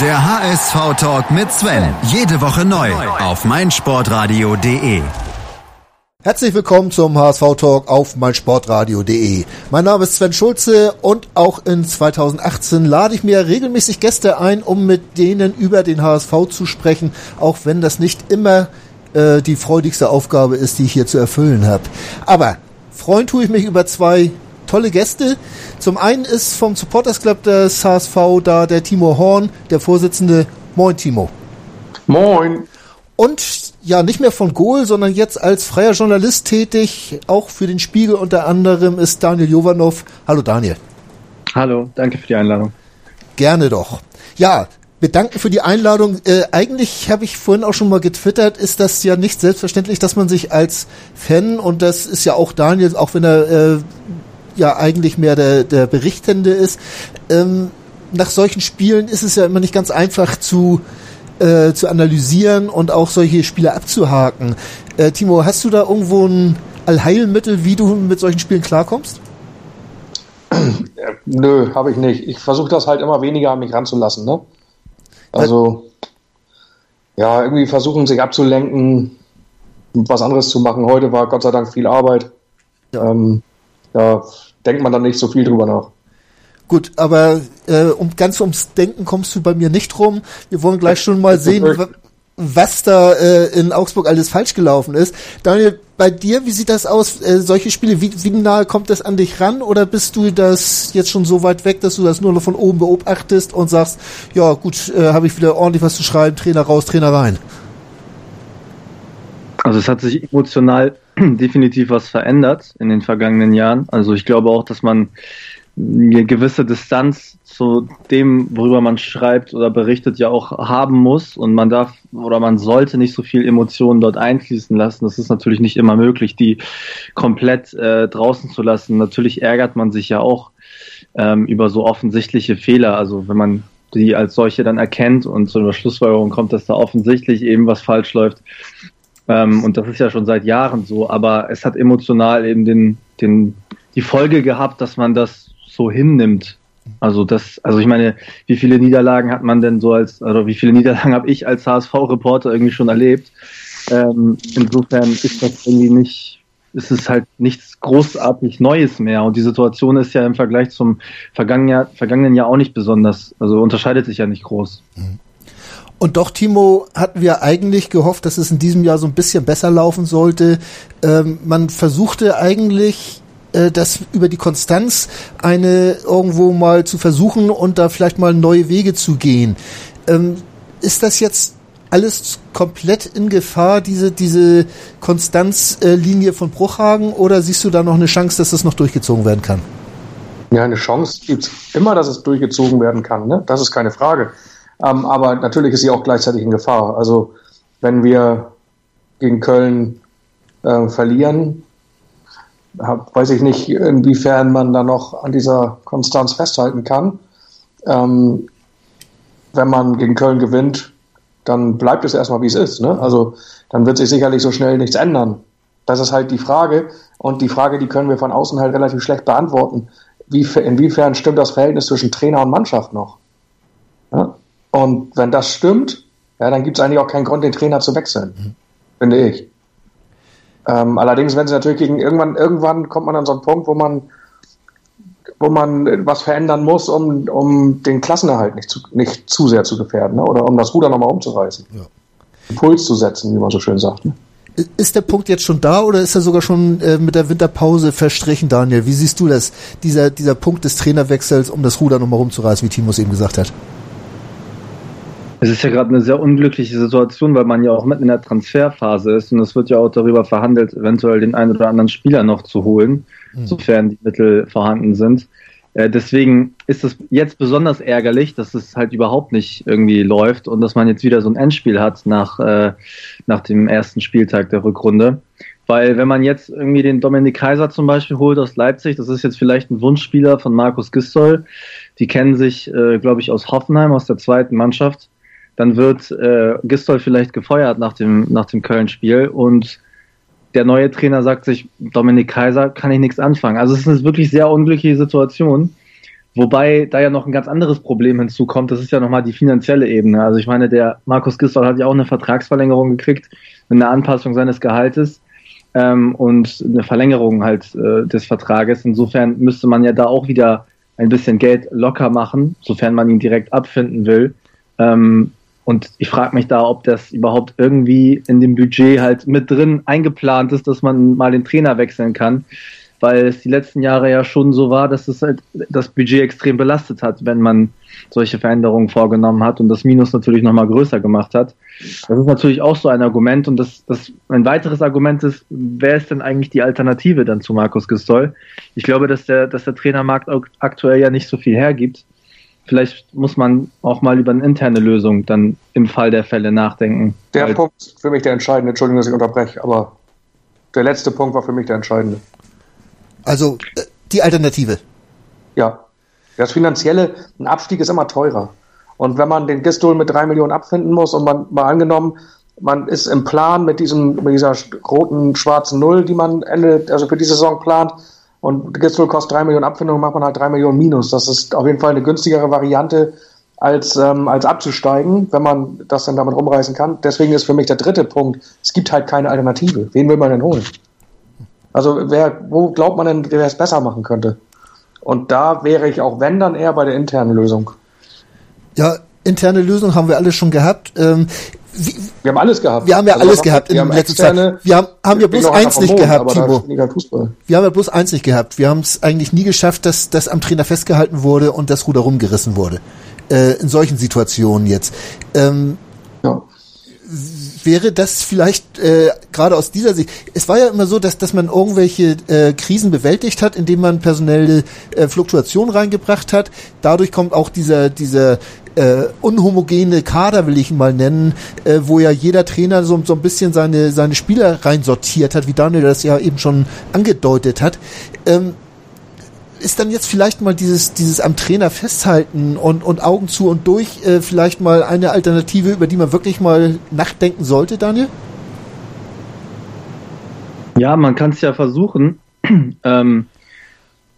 Der HSV-Talk mit Sven. Jede Woche neu auf meinsportradio.de. Herzlich willkommen zum HSV-Talk auf meinsportradio.de. Mein Name ist Sven Schulze und auch in 2018 lade ich mir regelmäßig Gäste ein, um mit denen über den HSV zu sprechen, auch wenn das nicht immer äh, die freudigste Aufgabe ist, die ich hier zu erfüllen habe. Aber freuen tue ich mich über zwei tolle Gäste. Zum einen ist vom Supporters Club des HSV da der Timo Horn, der Vorsitzende. Moin, Timo. Moin. Und ja, nicht mehr von Goal, sondern jetzt als freier Journalist tätig, auch für den Spiegel unter anderem ist Daniel Jovanov. Hallo Daniel. Hallo, danke für die Einladung. Gerne doch. Ja, bedanken für die Einladung. Äh, eigentlich habe ich vorhin auch schon mal getwittert, ist das ja nicht selbstverständlich, dass man sich als Fan, und das ist ja auch Daniel, auch wenn er äh, ja eigentlich mehr der, der Berichtende ist. Ähm, nach solchen Spielen ist es ja immer nicht ganz einfach zu, äh, zu analysieren und auch solche Spiele abzuhaken. Äh, Timo, hast du da irgendwo ein Allheilmittel, wie du mit solchen Spielen klarkommst? Nö, habe ich nicht. Ich versuche das halt immer weniger an mich ranzulassen. Ne? Also, ja, irgendwie versuchen sich abzulenken, was anderes zu machen. Heute war Gott sei Dank viel Arbeit. Ja. Ähm, da denkt man dann nicht so viel drüber nach. Gut, aber äh, um ganz ums Denken kommst du bei mir nicht rum. Wir wollen gleich schon mal sehen, was da äh, in Augsburg alles falsch gelaufen ist. Daniel, bei dir, wie sieht das aus? Äh, solche Spiele, wie, wie nahe kommt das an dich ran? Oder bist du das jetzt schon so weit weg, dass du das nur noch von oben beobachtest und sagst, ja gut, äh, habe ich wieder ordentlich was zu schreiben, Trainer raus, Trainer rein? Also es hat sich emotional definitiv was verändert in den vergangenen Jahren. Also ich glaube auch, dass man eine gewisse Distanz zu dem, worüber man schreibt oder berichtet, ja auch haben muss. Und man darf oder man sollte nicht so viel Emotionen dort einfließen lassen. Das ist natürlich nicht immer möglich, die komplett äh, draußen zu lassen. Natürlich ärgert man sich ja auch ähm, über so offensichtliche Fehler. Also wenn man die als solche dann erkennt und zu einer Schlussfolgerung kommt, dass da offensichtlich eben was falsch läuft, ähm, und das ist ja schon seit Jahren so, aber es hat emotional eben den, den, die Folge gehabt, dass man das so hinnimmt. Also das, also ich meine, wie viele Niederlagen hat man denn so als, oder wie viele Niederlagen habe ich als HSV-Reporter irgendwie schon erlebt? Ähm, insofern ist das irgendwie nicht, ist es halt nichts großartig Neues mehr. Und die Situation ist ja im Vergleich zum vergangenen Jahr, vergangenen Jahr auch nicht besonders, also unterscheidet sich ja nicht groß. Mhm. Und doch, Timo, hatten wir eigentlich gehofft, dass es in diesem Jahr so ein bisschen besser laufen sollte. Ähm, man versuchte eigentlich äh, das über die Konstanz eine irgendwo mal zu versuchen und da vielleicht mal neue Wege zu gehen. Ähm, ist das jetzt alles komplett in Gefahr, diese, diese Konstanzlinie äh, von Bruchhagen, oder siehst du da noch eine Chance, dass das noch durchgezogen werden kann? Ja, eine Chance gibt es immer, dass es durchgezogen werden kann. Ne? Das ist keine Frage. Ähm, aber natürlich ist sie auch gleichzeitig in Gefahr. Also wenn wir gegen Köln äh, verlieren, weiß ich nicht, inwiefern man da noch an dieser Konstanz festhalten kann. Ähm, wenn man gegen Köln gewinnt, dann bleibt es erstmal wie es ist. Ne? Also dann wird sich sicherlich so schnell nichts ändern. Das ist halt die Frage. Und die Frage, die können wir von außen halt relativ schlecht beantworten. Wie, inwiefern stimmt das Verhältnis zwischen Trainer und Mannschaft noch? Ja? Und wenn das stimmt, ja, dann gibt es eigentlich auch keinen Grund, den Trainer zu wechseln, mhm. finde ich. Ähm, allerdings, wenn sie natürlich gegen irgendwann, irgendwann kommt man an so einen Punkt, wo man, wo man was verändern muss, um, um den Klassenerhalt nicht zu, nicht zu sehr zu gefährden, ne? oder um das Ruder nochmal umzureißen. Ja. Impuls zu setzen, wie man so schön sagt. Ne? Ist der Punkt jetzt schon da oder ist er sogar schon äh, mit der Winterpause verstrichen, Daniel? Wie siehst du das? Dieser, dieser Punkt des Trainerwechsels, um das Ruder nochmal rumzureißen, wie Timo es eben gesagt hat? Es ist ja gerade eine sehr unglückliche Situation, weil man ja auch mitten in der Transferphase ist und es wird ja auch darüber verhandelt, eventuell den einen oder anderen Spieler noch zu holen, mhm. sofern die Mittel vorhanden sind. Äh, deswegen ist es jetzt besonders ärgerlich, dass es halt überhaupt nicht irgendwie läuft und dass man jetzt wieder so ein Endspiel hat nach, äh, nach dem ersten Spieltag der Rückrunde. Weil wenn man jetzt irgendwie den Dominik Kaiser zum Beispiel holt aus Leipzig, das ist jetzt vielleicht ein Wunschspieler von Markus Gistol, die kennen sich, äh, glaube ich, aus Hoffenheim, aus der zweiten Mannschaft dann wird äh, Gistol vielleicht gefeuert nach dem, nach dem Köln-Spiel und der neue Trainer sagt sich, Dominik Kaiser kann ich nichts anfangen. Also es ist eine wirklich sehr unglückliche Situation. Wobei da ja noch ein ganz anderes Problem hinzukommt, das ist ja nochmal die finanzielle Ebene. Also ich meine, der Markus Gistol hat ja auch eine Vertragsverlängerung gekriegt, eine Anpassung seines Gehaltes ähm, und eine Verlängerung halt äh, des Vertrages. Insofern müsste man ja da auch wieder ein bisschen Geld locker machen, sofern man ihn direkt abfinden will. Ähm, und ich frage mich da, ob das überhaupt irgendwie in dem Budget halt mit drin eingeplant ist, dass man mal den Trainer wechseln kann weil es die letzten Jahre ja schon so war, dass es halt das Budget extrem belastet hat, wenn man solche Veränderungen vorgenommen hat und das Minus natürlich nochmal größer gemacht hat. Das ist natürlich auch so ein Argument und das, das ein weiteres Argument ist, wer ist denn eigentlich die Alternative dann zu Markus Gistol? Ich glaube, dass der, dass der Trainermarkt aktuell ja nicht so viel hergibt. Vielleicht muss man auch mal über eine interne Lösung dann im Fall der Fälle nachdenken. Der Punkt ist für mich der entscheidende, Entschuldigung, dass ich unterbreche, aber der letzte Punkt war für mich der entscheidende. Also äh, die Alternative. Ja. Das Finanzielle, ein Abstieg ist immer teurer. Und wenn man den Gistol mit drei Millionen abfinden muss und man mal angenommen, man ist im Plan mit diesem, mit dieser roten, schwarzen Null, die man Ende, also für die Saison plant, und Gistol kostet drei Millionen Abfindung, macht man halt drei Millionen Minus. Das ist auf jeden Fall eine günstigere Variante, als, ähm, als abzusteigen, wenn man das dann damit rumreißen kann. Deswegen ist für mich der dritte Punkt, es gibt halt keine Alternative. Wen will man denn holen? Also wer, wo glaubt man denn, wer es besser machen könnte? Und da wäre ich auch, wenn, dann eher bei der internen Lösung. Ja, interne Lösung haben wir alle schon gehabt. Ähm, wie, wir haben alles gehabt. Wir haben ja also alles gehabt in letzter Zeit. Wir haben, haben ja bloß eins nicht gehabt, Timo. Wir haben ja bloß eins nicht gehabt. Wir haben es eigentlich nie geschafft, dass das am Trainer festgehalten wurde und das Ruder rumgerissen wurde. Äh, in solchen Situationen jetzt. Ähm, ja wäre das vielleicht äh, gerade aus dieser Sicht, es war ja immer so, dass, dass man irgendwelche äh, Krisen bewältigt hat, indem man personelle äh, Fluktuation reingebracht hat. Dadurch kommt auch dieser, dieser äh, unhomogene Kader, will ich mal nennen, äh, wo ja jeder Trainer so, so ein bisschen seine, seine Spieler reinsortiert hat, wie Daniel das ja eben schon angedeutet hat. Ähm, ist dann jetzt vielleicht mal dieses, dieses am Trainer festhalten und, und Augen zu und durch äh, vielleicht mal eine Alternative, über die man wirklich mal nachdenken sollte, Daniel? Ja, man kann es ja versuchen. ähm,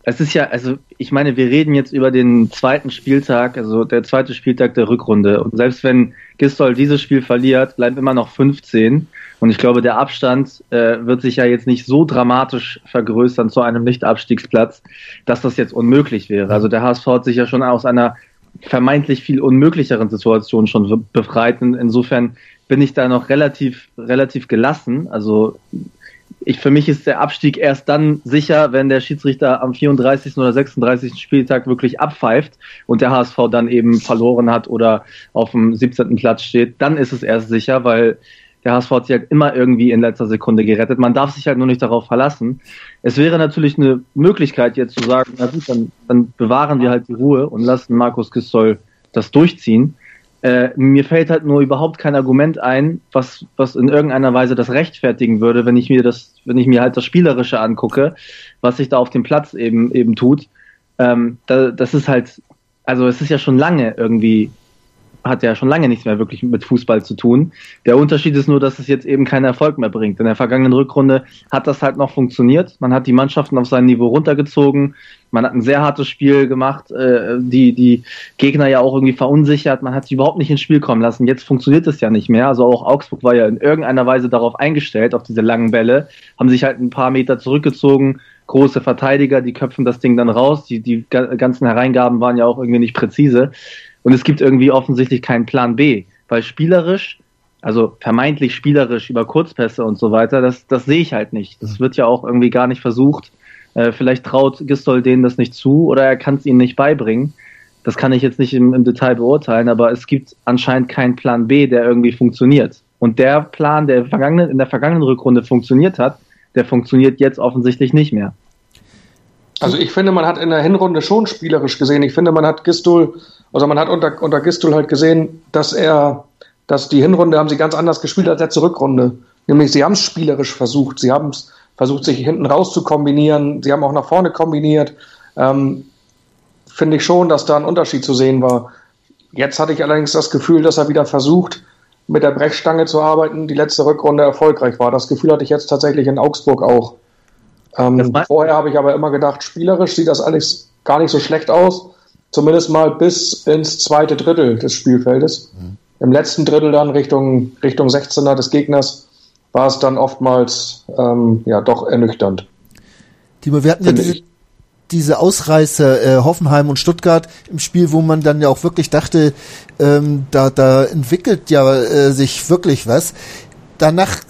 es ist ja, also ich meine, wir reden jetzt über den zweiten Spieltag, also der zweite Spieltag der Rückrunde. Und selbst wenn Gistol dieses Spiel verliert, bleiben immer noch 15. Und ich glaube, der Abstand äh, wird sich ja jetzt nicht so dramatisch vergrößern zu einem Nicht-Abstiegsplatz, dass das jetzt unmöglich wäre. Also der HSV hat sich ja schon aus einer vermeintlich viel unmöglicheren Situation schon befreit. Insofern bin ich da noch relativ, relativ gelassen. Also ich, für mich ist der Abstieg erst dann sicher, wenn der Schiedsrichter am 34. oder 36. Spieltag wirklich abpfeift und der HSV dann eben verloren hat oder auf dem 17. Platz steht. Dann ist es erst sicher, weil der HSV hat sich halt immer irgendwie in letzter Sekunde gerettet. Man darf sich halt nur nicht darauf verlassen. Es wäre natürlich eine Möglichkeit jetzt zu sagen, na gut, dann, dann bewahren wir halt die Ruhe und lassen Markus Gistol das durchziehen. Äh, mir fällt halt nur überhaupt kein Argument ein, was, was in irgendeiner Weise das rechtfertigen würde, wenn ich mir das, wenn ich mir halt das Spielerische angucke, was sich da auf dem Platz eben, eben tut. Ähm, da, das ist halt, also es ist ja schon lange irgendwie hat ja schon lange nichts mehr wirklich mit Fußball zu tun. Der Unterschied ist nur, dass es jetzt eben keinen Erfolg mehr bringt. In der vergangenen Rückrunde hat das halt noch funktioniert. Man hat die Mannschaften auf sein Niveau runtergezogen. Man hat ein sehr hartes Spiel gemacht, äh, die, die Gegner ja auch irgendwie verunsichert. Man hat sie überhaupt nicht ins Spiel kommen lassen. Jetzt funktioniert es ja nicht mehr. Also auch Augsburg war ja in irgendeiner Weise darauf eingestellt, auf diese langen Bälle, haben sich halt ein paar Meter zurückgezogen, große Verteidiger, die köpfen das Ding dann raus. Die, die ganzen Hereingaben waren ja auch irgendwie nicht präzise. Und es gibt irgendwie offensichtlich keinen Plan B, weil spielerisch, also vermeintlich spielerisch über Kurzpässe und so weiter, das, das sehe ich halt nicht. Das wird ja auch irgendwie gar nicht versucht. Äh, vielleicht traut Gistol denen das nicht zu oder er kann es ihnen nicht beibringen. Das kann ich jetzt nicht im, im Detail beurteilen, aber es gibt anscheinend keinen Plan B, der irgendwie funktioniert. Und der Plan, der in der vergangenen Rückrunde funktioniert hat, der funktioniert jetzt offensichtlich nicht mehr. Also ich finde, man hat in der Hinrunde schon spielerisch gesehen. Ich finde, man hat Gistol also man hat unter, unter Gistul halt gesehen, dass er, dass die Hinrunde haben sie ganz anders gespielt als letzte Rückrunde. Nämlich sie haben es spielerisch versucht. Sie haben es versucht, sich hinten raus zu kombinieren. Sie haben auch nach vorne kombiniert. Ähm, Finde ich schon, dass da ein Unterschied zu sehen war. Jetzt hatte ich allerdings das Gefühl, dass er wieder versucht, mit der Brechstange zu arbeiten, die letzte Rückrunde erfolgreich war. Das Gefühl hatte ich jetzt tatsächlich in Augsburg auch. Ähm, vorher habe ich aber immer gedacht, spielerisch sieht das alles gar nicht so schlecht aus. zumindest mal bis ins zweite Drittel des Spielfeldes. Mhm. Im letzten Drittel dann Richtung, Richtung 16er des Gegners war es dann oftmals ähm, ja doch ernüchternd. Timo, wir hatten ja diese, diese Ausreißer äh, Hoffenheim und Stuttgart im Spiel, wo man dann ja auch wirklich dachte, ähm, da, da entwickelt ja äh, sich wirklich was. Danach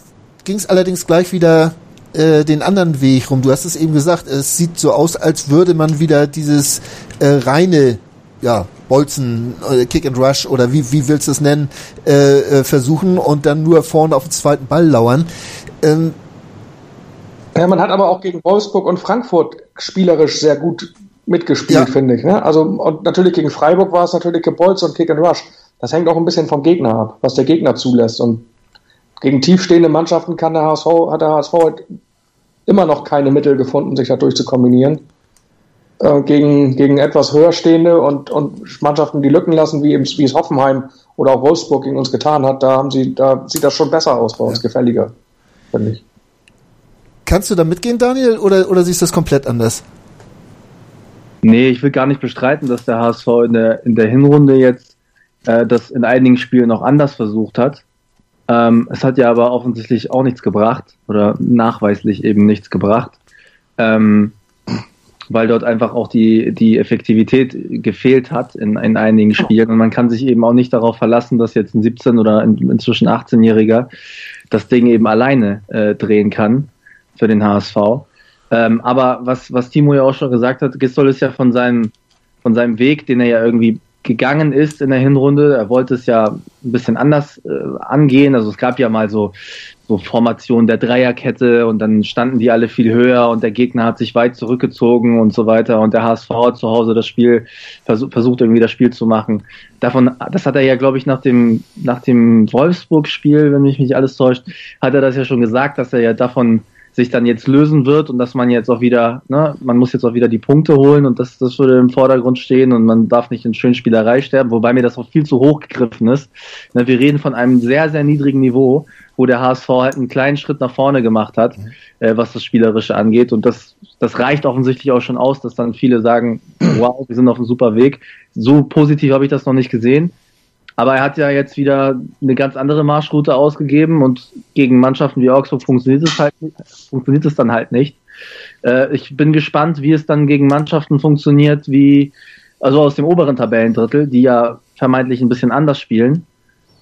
ging es allerdings gleich wieder äh, den anderen Weg rum. Du hast es eben gesagt, es sieht so aus, als würde man wieder dieses äh, reine, ja, Bolzen, äh, Kick and Rush oder wie, wie willst du es nennen, äh, äh, versuchen und dann nur vorne auf den zweiten Ball lauern. Ähm, ja, man hat aber auch gegen Wolfsburg und Frankfurt spielerisch sehr gut mitgespielt, ja. finde ich. Ne? Also und natürlich gegen Freiburg war es natürlich Gebolz und Kick and Rush. Das hängt auch ein bisschen vom Gegner ab, was der Gegner zulässt. Und gegen tiefstehende Mannschaften kann der HSV, hat der HSV halt immer noch keine Mittel gefunden, sich dadurch zu kombinieren. Äh, gegen, gegen etwas höher stehende und, und Mannschaften, die Lücken lassen, wie, eben, wie es Hoffenheim oder auch Wolfsburg gegen uns getan hat, da haben sie, da sieht das schon besser aus bei uns, ja. gefälliger, finde ich. Kannst du da mitgehen, Daniel, oder, oder siehst du das komplett anders? Nee, ich will gar nicht bestreiten, dass der HSV in der, in der Hinrunde jetzt äh, das in einigen Spielen noch anders versucht hat. Ähm, es hat ja aber offensichtlich auch nichts gebracht oder nachweislich eben nichts gebracht, ähm, weil dort einfach auch die, die Effektivität gefehlt hat in, in einigen Spielen. Und man kann sich eben auch nicht darauf verlassen, dass jetzt ein 17- oder in, inzwischen 18-Jähriger das Ding eben alleine äh, drehen kann für den HSV. Ähm, aber was, was Timo ja auch schon gesagt hat, Gistol ist ja von seinem, von seinem Weg, den er ja irgendwie gegangen ist in der Hinrunde. Er wollte es ja ein bisschen anders äh, angehen. Also es gab ja mal so, so Formationen der Dreierkette und dann standen die alle viel höher und der Gegner hat sich weit zurückgezogen und so weiter und der HSV hat zu Hause das Spiel versucht, versucht irgendwie das Spiel zu machen. Davon, das hat er ja, glaube ich, nach dem, nach dem Wolfsburg-Spiel, wenn mich nicht alles täuscht, hat er das ja schon gesagt, dass er ja davon sich dann jetzt lösen wird und dass man jetzt auch wieder, ne, man muss jetzt auch wieder die Punkte holen und das, das würde im Vordergrund stehen und man darf nicht in Schönspielerei sterben, wobei mir das auch viel zu hoch gegriffen ist. Ne, wir reden von einem sehr, sehr niedrigen Niveau, wo der HSV halt einen kleinen Schritt nach vorne gemacht hat, mhm. äh, was das Spielerische angeht und das, das reicht offensichtlich auch schon aus, dass dann viele sagen, wow, wir sind auf einem super Weg. So positiv habe ich das noch nicht gesehen. Aber er hat ja jetzt wieder eine ganz andere Marschroute ausgegeben und gegen Mannschaften wie Augsburg funktioniert es halt funktioniert es dann halt nicht. Äh, ich bin gespannt, wie es dann gegen Mannschaften funktioniert, wie also aus dem oberen Tabellendrittel, die ja vermeintlich ein bisschen anders spielen,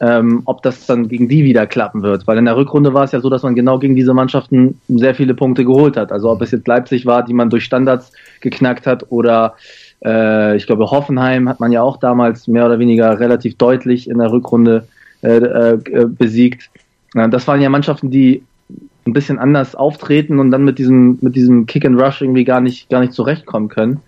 ähm, ob das dann gegen die wieder klappen wird. Weil in der Rückrunde war es ja so, dass man genau gegen diese Mannschaften sehr viele Punkte geholt hat. Also ob es jetzt Leipzig war, die man durch Standards geknackt hat oder äh, ich glaube, Hoffenheim hat man ja auch damals mehr oder weniger relativ deutlich in der Rückrunde äh, äh, besiegt. das waren ja Mannschaften, die ein bisschen anders auftreten und dann mit diesem, mit diesem Kick and Rush irgendwie gar nicht, gar nicht zurechtkommen können.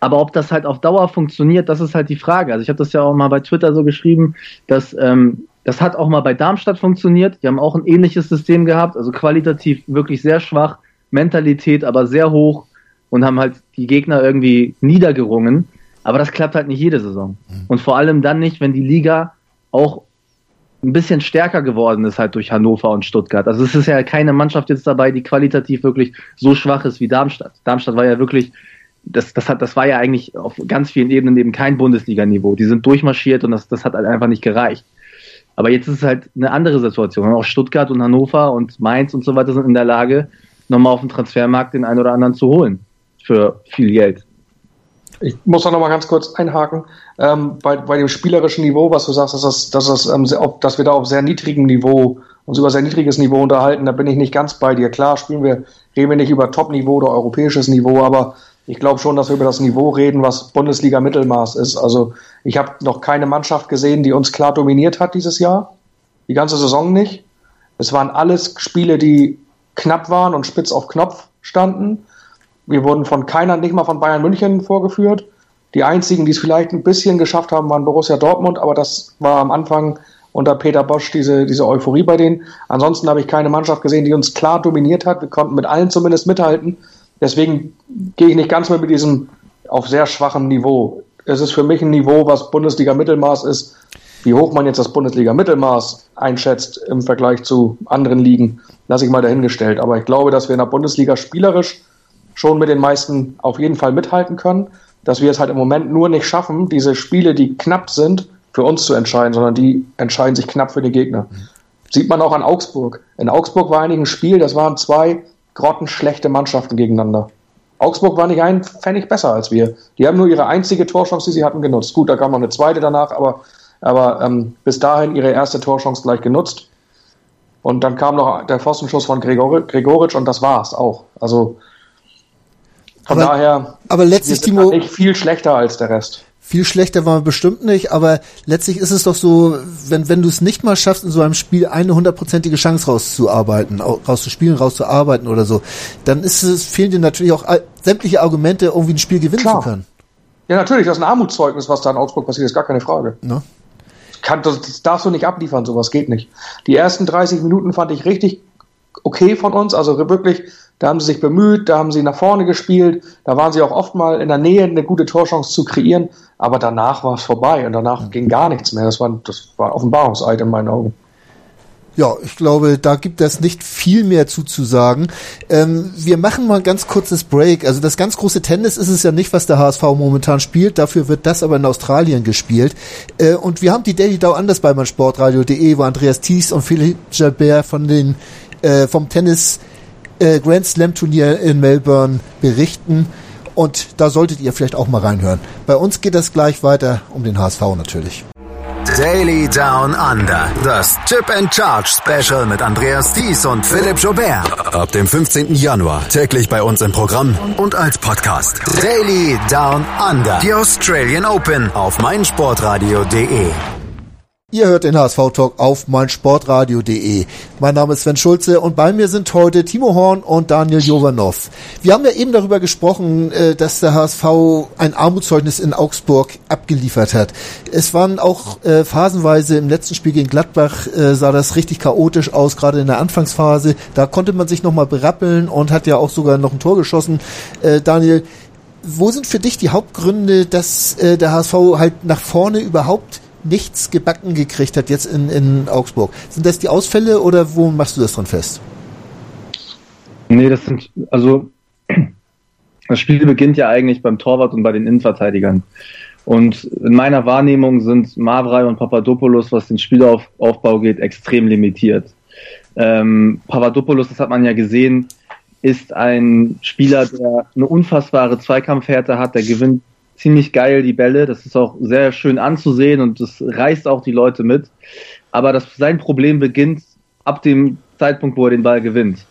Aber ob das halt auf Dauer funktioniert, das ist halt die Frage. Also ich habe das ja auch mal bei Twitter so geschrieben, dass ähm, das hat auch mal bei Darmstadt funktioniert. Die haben auch ein ähnliches System gehabt, also qualitativ wirklich sehr schwach, Mentalität aber sehr hoch und haben halt die Gegner irgendwie niedergerungen. Aber das klappt halt nicht jede Saison. Mhm. Und vor allem dann nicht, wenn die Liga auch ein bisschen stärker geworden ist halt durch Hannover und Stuttgart. Also es ist ja keine Mannschaft jetzt dabei, die qualitativ wirklich so schwach ist wie Darmstadt. Darmstadt war ja wirklich, das, das hat, das war ja eigentlich auf ganz vielen Ebenen eben kein Bundesliga-Niveau. Die sind durchmarschiert und das, das hat halt einfach nicht gereicht. Aber jetzt ist es halt eine andere Situation. Auch Stuttgart und Hannover und Mainz und so weiter sind in der Lage, nochmal auf dem Transfermarkt den einen oder anderen zu holen für viel Geld. Ich muss da noch mal ganz kurz einhaken. Ähm, bei, bei dem spielerischen Niveau, was du sagst, dass, das, dass, das, ähm, dass wir da auf sehr niedrigem Niveau uns über sehr niedriges Niveau unterhalten, da bin ich nicht ganz bei dir. Klar, spielen wir, reden wir nicht über Top-Niveau oder europäisches Niveau, aber ich glaube schon, dass wir über das Niveau reden, was Bundesliga-Mittelmaß ist. Also ich habe noch keine Mannschaft gesehen, die uns klar dominiert hat dieses Jahr. Die ganze Saison nicht. Es waren alles Spiele, die knapp waren und spitz auf Knopf standen. Wir wurden von keiner, nicht mal von Bayern München vorgeführt. Die einzigen, die es vielleicht ein bisschen geschafft haben, waren Borussia Dortmund, aber das war am Anfang unter Peter Bosch diese, diese Euphorie bei denen. Ansonsten habe ich keine Mannschaft gesehen, die uns klar dominiert hat. Wir konnten mit allen zumindest mithalten. Deswegen gehe ich nicht ganz mehr mit diesem auf sehr schwachem Niveau. Es ist für mich ein Niveau, was Bundesliga-Mittelmaß ist. Wie hoch man jetzt das Bundesliga-Mittelmaß einschätzt im Vergleich zu anderen Ligen, lasse ich mal dahingestellt. Aber ich glaube, dass wir in der Bundesliga spielerisch schon mit den meisten auf jeden Fall mithalten können. dass wir es halt im Moment nur nicht schaffen, diese Spiele, die knapp sind, für uns zu entscheiden, sondern die entscheiden sich knapp für die Gegner. Mhm. Sieht man auch an Augsburg. In Augsburg war eigentlich ein Spiel, das waren zwei grottenschlechte Mannschaften gegeneinander. Augsburg war nicht ein Pfennig besser als wir. Die haben nur ihre einzige Torchance, die sie hatten, genutzt. Gut, da kam noch eine zweite danach, aber, aber ähm, bis dahin ihre erste Torchance gleich genutzt. Und dann kam noch der Pfostenschuss von Gregor Gregoritsch und das war's auch. Also von aber, daher aber letztlich, sind nicht viel schlechter als der Rest. Viel schlechter war man bestimmt nicht, aber letztlich ist es doch so, wenn, wenn du es nicht mal schaffst, in so einem Spiel eine hundertprozentige Chance rauszuarbeiten, rauszuspielen, rauszuarbeiten oder so, dann ist es, fehlen dir natürlich auch sämtliche Argumente, irgendwie ein Spiel gewinnen Klar. zu können. Ja, natürlich, das ist ein Armutszeugnis, was da in Augsburg passiert ist, gar keine Frage. Ne? Kann, das, das darfst du nicht abliefern, sowas geht nicht. Die ersten 30 Minuten fand ich richtig okay von uns, also wirklich da haben sie sich bemüht, da haben sie nach vorne gespielt, da waren sie auch oft mal in der Nähe, eine gute Torchance zu kreieren, aber danach war es vorbei und danach ging gar nichts mehr. Das war, das war Offenbarungseid in meinen Augen. Ja, ich glaube, da gibt es nicht viel mehr zuzusagen. Ähm, wir machen mal ein ganz kurzes Break. Also das ganz große Tennis ist es ja nicht, was der HSV momentan spielt. Dafür wird das aber in Australien gespielt. Äh, und wir haben die Daily Dow anders bei meinsportradio.de, wo Andreas Thies und Philipp Jalbert von den äh, vom Tennis äh, Grand Slam Turnier in Melbourne berichten. Und da solltet ihr vielleicht auch mal reinhören. Bei uns geht es gleich weiter um den HSV natürlich. Daily Down Under. Das Chip and Charge Special mit Andreas Thies und Philipp Jobert. Ab dem 15. Januar täglich bei uns im Programm und als Podcast. Daily Down Under. Die Australian Open auf meinsportradio.de. Ihr hört den HSV-Talk auf meinsportradio.de. Mein Name ist Sven Schulze und bei mir sind heute Timo Horn und Daniel Jovanov. Wir haben ja eben darüber gesprochen, äh, dass der HSV ein Armutszeugnis in Augsburg abgeliefert hat. Es waren auch äh, phasenweise im letzten Spiel gegen Gladbach äh, sah das richtig chaotisch aus, gerade in der Anfangsphase. Da konnte man sich nochmal berappeln und hat ja auch sogar noch ein Tor geschossen. Daniel, wo sind für dich die Hauptgründe, dass der HSV halt nach vorne überhaupt nichts gebacken gekriegt hat jetzt in, in Augsburg. Sind das die Ausfälle oder wo machst du das dran fest? Nee, das sind, also das Spiel beginnt ja eigentlich beim Torwart und bei den Innenverteidigern. Und in meiner Wahrnehmung sind Mavrai und Papadopoulos, was den Spielaufbau geht, extrem limitiert. Ähm, Papadopoulos, das hat man ja gesehen, ist ein Spieler, der eine unfassbare Zweikampfhärte hat, der gewinnt ziemlich geil, die Bälle. Das ist auch sehr schön anzusehen und das reißt auch die Leute mit. Aber das, sein Problem beginnt ab dem Zeitpunkt, wo er den Ball gewinnt.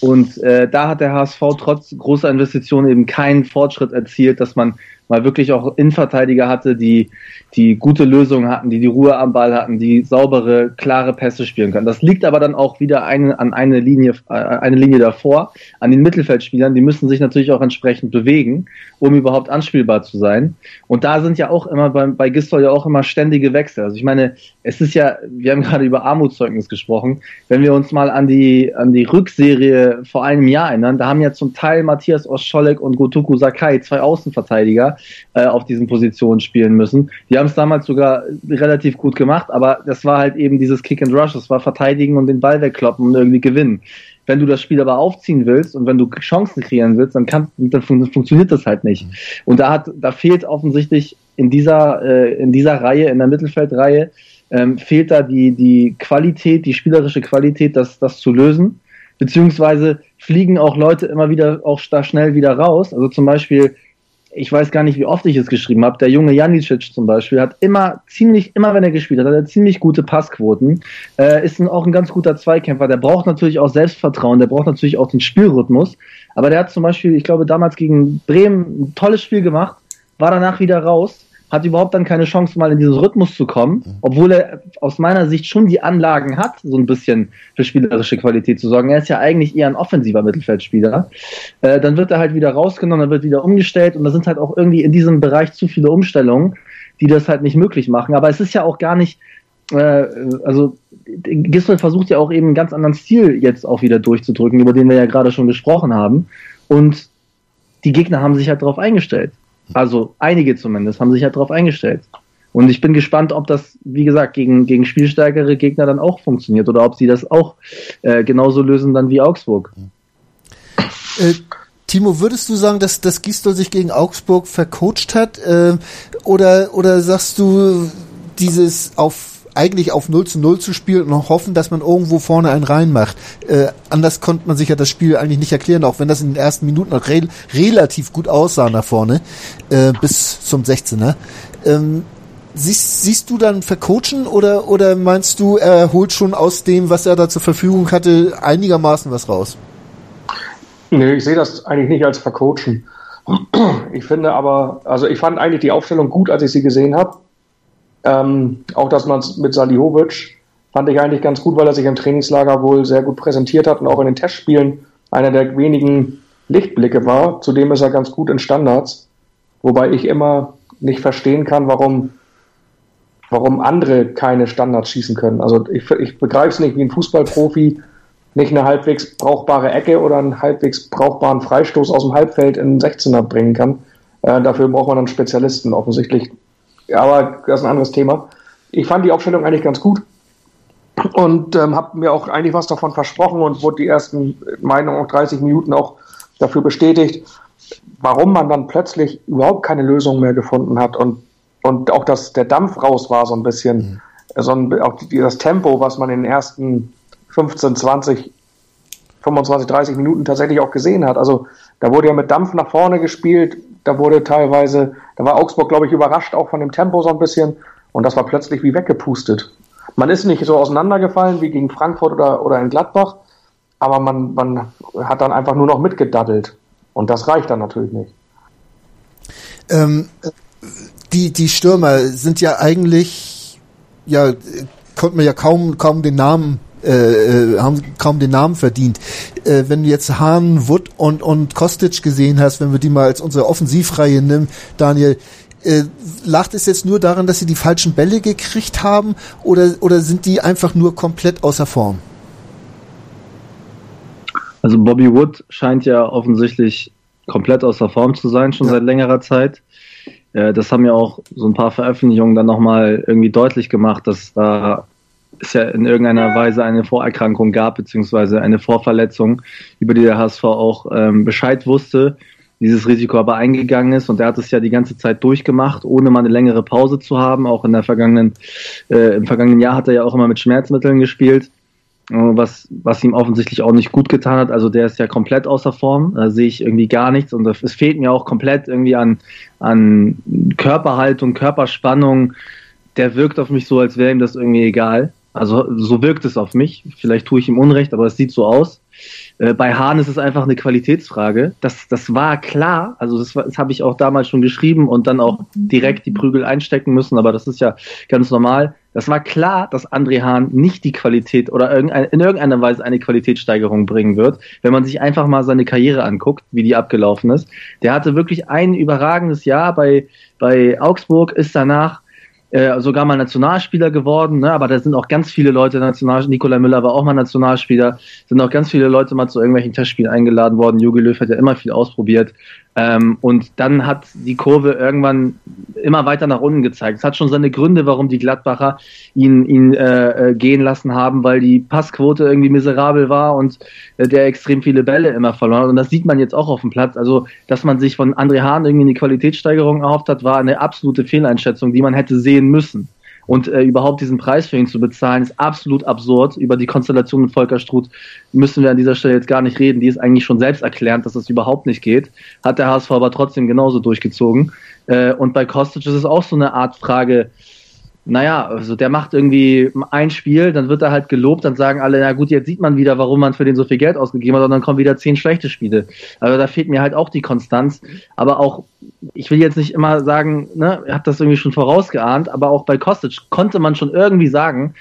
Und äh, da hat der HSV trotz großer Investitionen eben keinen Fortschritt erzielt, dass man mal wirklich auch Innenverteidiger hatte, die, die gute Lösungen hatten, die die Ruhe am Ball hatten, die saubere, klare Pässe spielen können. Das liegt aber dann auch wieder eine, an eine Linie, äh, eine Linie davor, an den Mittelfeldspielern. Die müssen sich natürlich auch entsprechend bewegen, um überhaupt anspielbar zu sein. Und da sind ja auch immer bei, bei Gistol ja auch immer ständige Wechsel. Also ich meine, es ist ja, wir haben gerade über Armutszeugnis gesprochen. Wenn wir uns mal an die, an die Rückserie vor einem Jahr erinnern, da haben ja zum Teil Matthias Oscholek und Gotoku Sakai, zwei Außenverteidiger, äh, auf diesen Positionen spielen müssen. Die haben es damals sogar relativ gut gemacht, aber das war halt eben dieses Kick and Rush, das war verteidigen und den Ball wegkloppen und irgendwie gewinnen. Wenn du das Spiel aber aufziehen willst und wenn du Chancen kreieren willst, dann, kann, dann fun funktioniert das halt nicht. Und da hat, da fehlt offensichtlich in dieser, äh, in dieser Reihe, in der Mittelfeldreihe, ähm, fehlt da die, die Qualität, die spielerische Qualität, das, das zu lösen. Beziehungsweise fliegen auch Leute immer wieder auch da schnell wieder raus. Also zum Beispiel ich weiß gar nicht, wie oft ich es geschrieben habe, der junge Janicic zum Beispiel hat immer ziemlich, immer wenn er gespielt hat, hat er ziemlich gute Passquoten, äh, ist ein, auch ein ganz guter Zweikämpfer, der braucht natürlich auch Selbstvertrauen, der braucht natürlich auch den Spielrhythmus, aber der hat zum Beispiel, ich glaube, damals gegen Bremen ein tolles Spiel gemacht, war danach wieder raus, hat überhaupt dann keine Chance, mal in diesen Rhythmus zu kommen, mhm. obwohl er aus meiner Sicht schon die Anlagen hat, so ein bisschen für spielerische Qualität zu sorgen. Er ist ja eigentlich eher ein offensiver Mittelfeldspieler. Äh, dann wird er halt wieder rausgenommen, dann wird wieder umgestellt und da sind halt auch irgendwie in diesem Bereich zu viele Umstellungen, die das halt nicht möglich machen. Aber es ist ja auch gar nicht, äh, also Gisdol versucht ja auch eben einen ganz anderen Stil jetzt auch wieder durchzudrücken, über den wir ja gerade schon gesprochen haben. Und die Gegner haben sich halt darauf eingestellt. Also einige zumindest haben sich halt darauf eingestellt. Und ich bin gespannt, ob das, wie gesagt, gegen, gegen spielstärkere Gegner dann auch funktioniert oder ob sie das auch äh, genauso lösen dann wie Augsburg. Äh, Timo, würdest du sagen, dass, dass Gisdol sich gegen Augsburg vercoacht hat? Äh, oder, oder sagst du, dieses auf eigentlich auf 0 zu 0 zu spielen und hoffen, dass man irgendwo vorne einen reinmacht. Äh, anders konnte man sich ja das Spiel eigentlich nicht erklären, auch wenn das in den ersten Minuten noch re relativ gut aussah nach vorne, äh, bis zum 16er. Ähm, siehst, siehst du dann vercoachen oder, oder meinst du, er holt schon aus dem, was er da zur Verfügung hatte, einigermaßen was raus? Nee, ich sehe das eigentlich nicht als vercoachen. Ich finde aber, also ich fand eigentlich die Aufstellung gut, als ich sie gesehen habe. Ähm, auch dass man mit Salihovic fand ich eigentlich ganz gut, weil er sich im Trainingslager wohl sehr gut präsentiert hat und auch in den Testspielen einer der wenigen Lichtblicke war. Zudem ist er ganz gut in Standards, wobei ich immer nicht verstehen kann, warum, warum andere keine Standards schießen können. Also ich, ich begreife es nicht, wie ein Fußballprofi nicht eine halbwegs brauchbare Ecke oder einen halbwegs brauchbaren Freistoß aus dem Halbfeld in den 16er bringen kann. Äh, dafür braucht man dann Spezialisten. Offensichtlich aber das ist ein anderes Thema. Ich fand die Aufstellung eigentlich ganz gut und ähm, habe mir auch eigentlich was davon versprochen und wurde die ersten, Meinung auch 30 Minuten auch dafür bestätigt, warum man dann plötzlich überhaupt keine Lösung mehr gefunden hat und, und auch, dass der Dampf raus war so ein bisschen, mhm. so ein, auch die, das Tempo, was man in den ersten 15, 20, 25, 30 Minuten tatsächlich auch gesehen hat. Also da wurde ja mit Dampf nach vorne gespielt, da wurde teilweise, da war Augsburg, glaube ich, überrascht auch von dem Tempo so ein bisschen und das war plötzlich wie weggepustet. Man ist nicht so auseinandergefallen wie gegen Frankfurt oder, oder in Gladbach, aber man, man hat dann einfach nur noch mitgedaddelt und das reicht dann natürlich nicht. Ähm, die, die Stürmer sind ja eigentlich, ja, konnte man ja kaum, kaum den Namen äh, äh, haben kaum den Namen verdient. Äh, wenn du jetzt Hahn, Wood und, und Kostic gesehen hast, wenn wir die mal als unsere Offensivreihe nehmen, Daniel, äh, lacht es jetzt nur daran, dass sie die falschen Bälle gekriegt haben oder, oder sind die einfach nur komplett außer Form? Also Bobby Wood scheint ja offensichtlich komplett außer Form zu sein, schon ja. seit längerer Zeit. Äh, das haben ja auch so ein paar Veröffentlichungen dann nochmal irgendwie deutlich gemacht, dass da es ja in irgendeiner Weise eine Vorerkrankung gab, beziehungsweise eine Vorverletzung, über die der HSV auch ähm, Bescheid wusste, dieses Risiko aber eingegangen ist und er hat es ja die ganze Zeit durchgemacht, ohne mal eine längere Pause zu haben. Auch in der vergangenen, äh, im vergangenen Jahr hat er ja auch immer mit Schmerzmitteln gespielt, äh, was, was ihm offensichtlich auch nicht gut getan hat. Also der ist ja komplett außer Form, da sehe ich irgendwie gar nichts und es fehlt mir auch komplett irgendwie an, an Körperhaltung, Körperspannung. Der wirkt auf mich so, als wäre ihm das irgendwie egal. Also so wirkt es auf mich. Vielleicht tue ich ihm Unrecht, aber es sieht so aus. Äh, bei Hahn ist es einfach eine Qualitätsfrage. Das, das war klar. Also das, das habe ich auch damals schon geschrieben und dann auch direkt die Prügel einstecken müssen. Aber das ist ja ganz normal. Das war klar, dass André Hahn nicht die Qualität oder in irgendeiner Weise eine Qualitätssteigerung bringen wird, wenn man sich einfach mal seine Karriere anguckt, wie die abgelaufen ist. Der hatte wirklich ein überragendes Jahr bei, bei Augsburg, ist danach äh, sogar mal Nationalspieler geworden, ne? aber da sind auch ganz viele Leute National, Nikolai Müller war auch mal Nationalspieler, sind auch ganz viele Leute mal zu irgendwelchen Testspielen eingeladen worden. Jogi Löw hat ja immer viel ausprobiert. Ähm, und dann hat die Kurve irgendwann immer weiter nach unten gezeigt. Es hat schon seine Gründe, warum die Gladbacher ihn, ihn äh, äh, gehen lassen haben, weil die Passquote irgendwie miserabel war und äh, der extrem viele Bälle immer verloren hat. Und das sieht man jetzt auch auf dem Platz. Also, dass man sich von André Hahn irgendwie eine Qualitätssteigerung erhofft hat, war eine absolute Fehleinschätzung, die man hätte sehen müssen. Und äh, überhaupt diesen Preis für ihn zu bezahlen, ist absolut absurd. Über die Konstellation mit Volker Struth müssen wir an dieser Stelle jetzt gar nicht reden. Die ist eigentlich schon selbst erklärend, dass das überhaupt nicht geht. Hat der HSV aber trotzdem genauso durchgezogen. Äh, und bei Kostic ist es auch so eine Art Frage, naja, also der macht irgendwie ein Spiel, dann wird er halt gelobt, dann sagen alle, na gut, jetzt sieht man wieder, warum man für den so viel Geld ausgegeben hat, und dann kommen wieder zehn schlechte Spiele. Also da fehlt mir halt auch die Konstanz. Aber auch, ich will jetzt nicht immer sagen, ne, er hat das irgendwie schon vorausgeahnt, aber auch bei Kostic konnte man schon irgendwie sagen,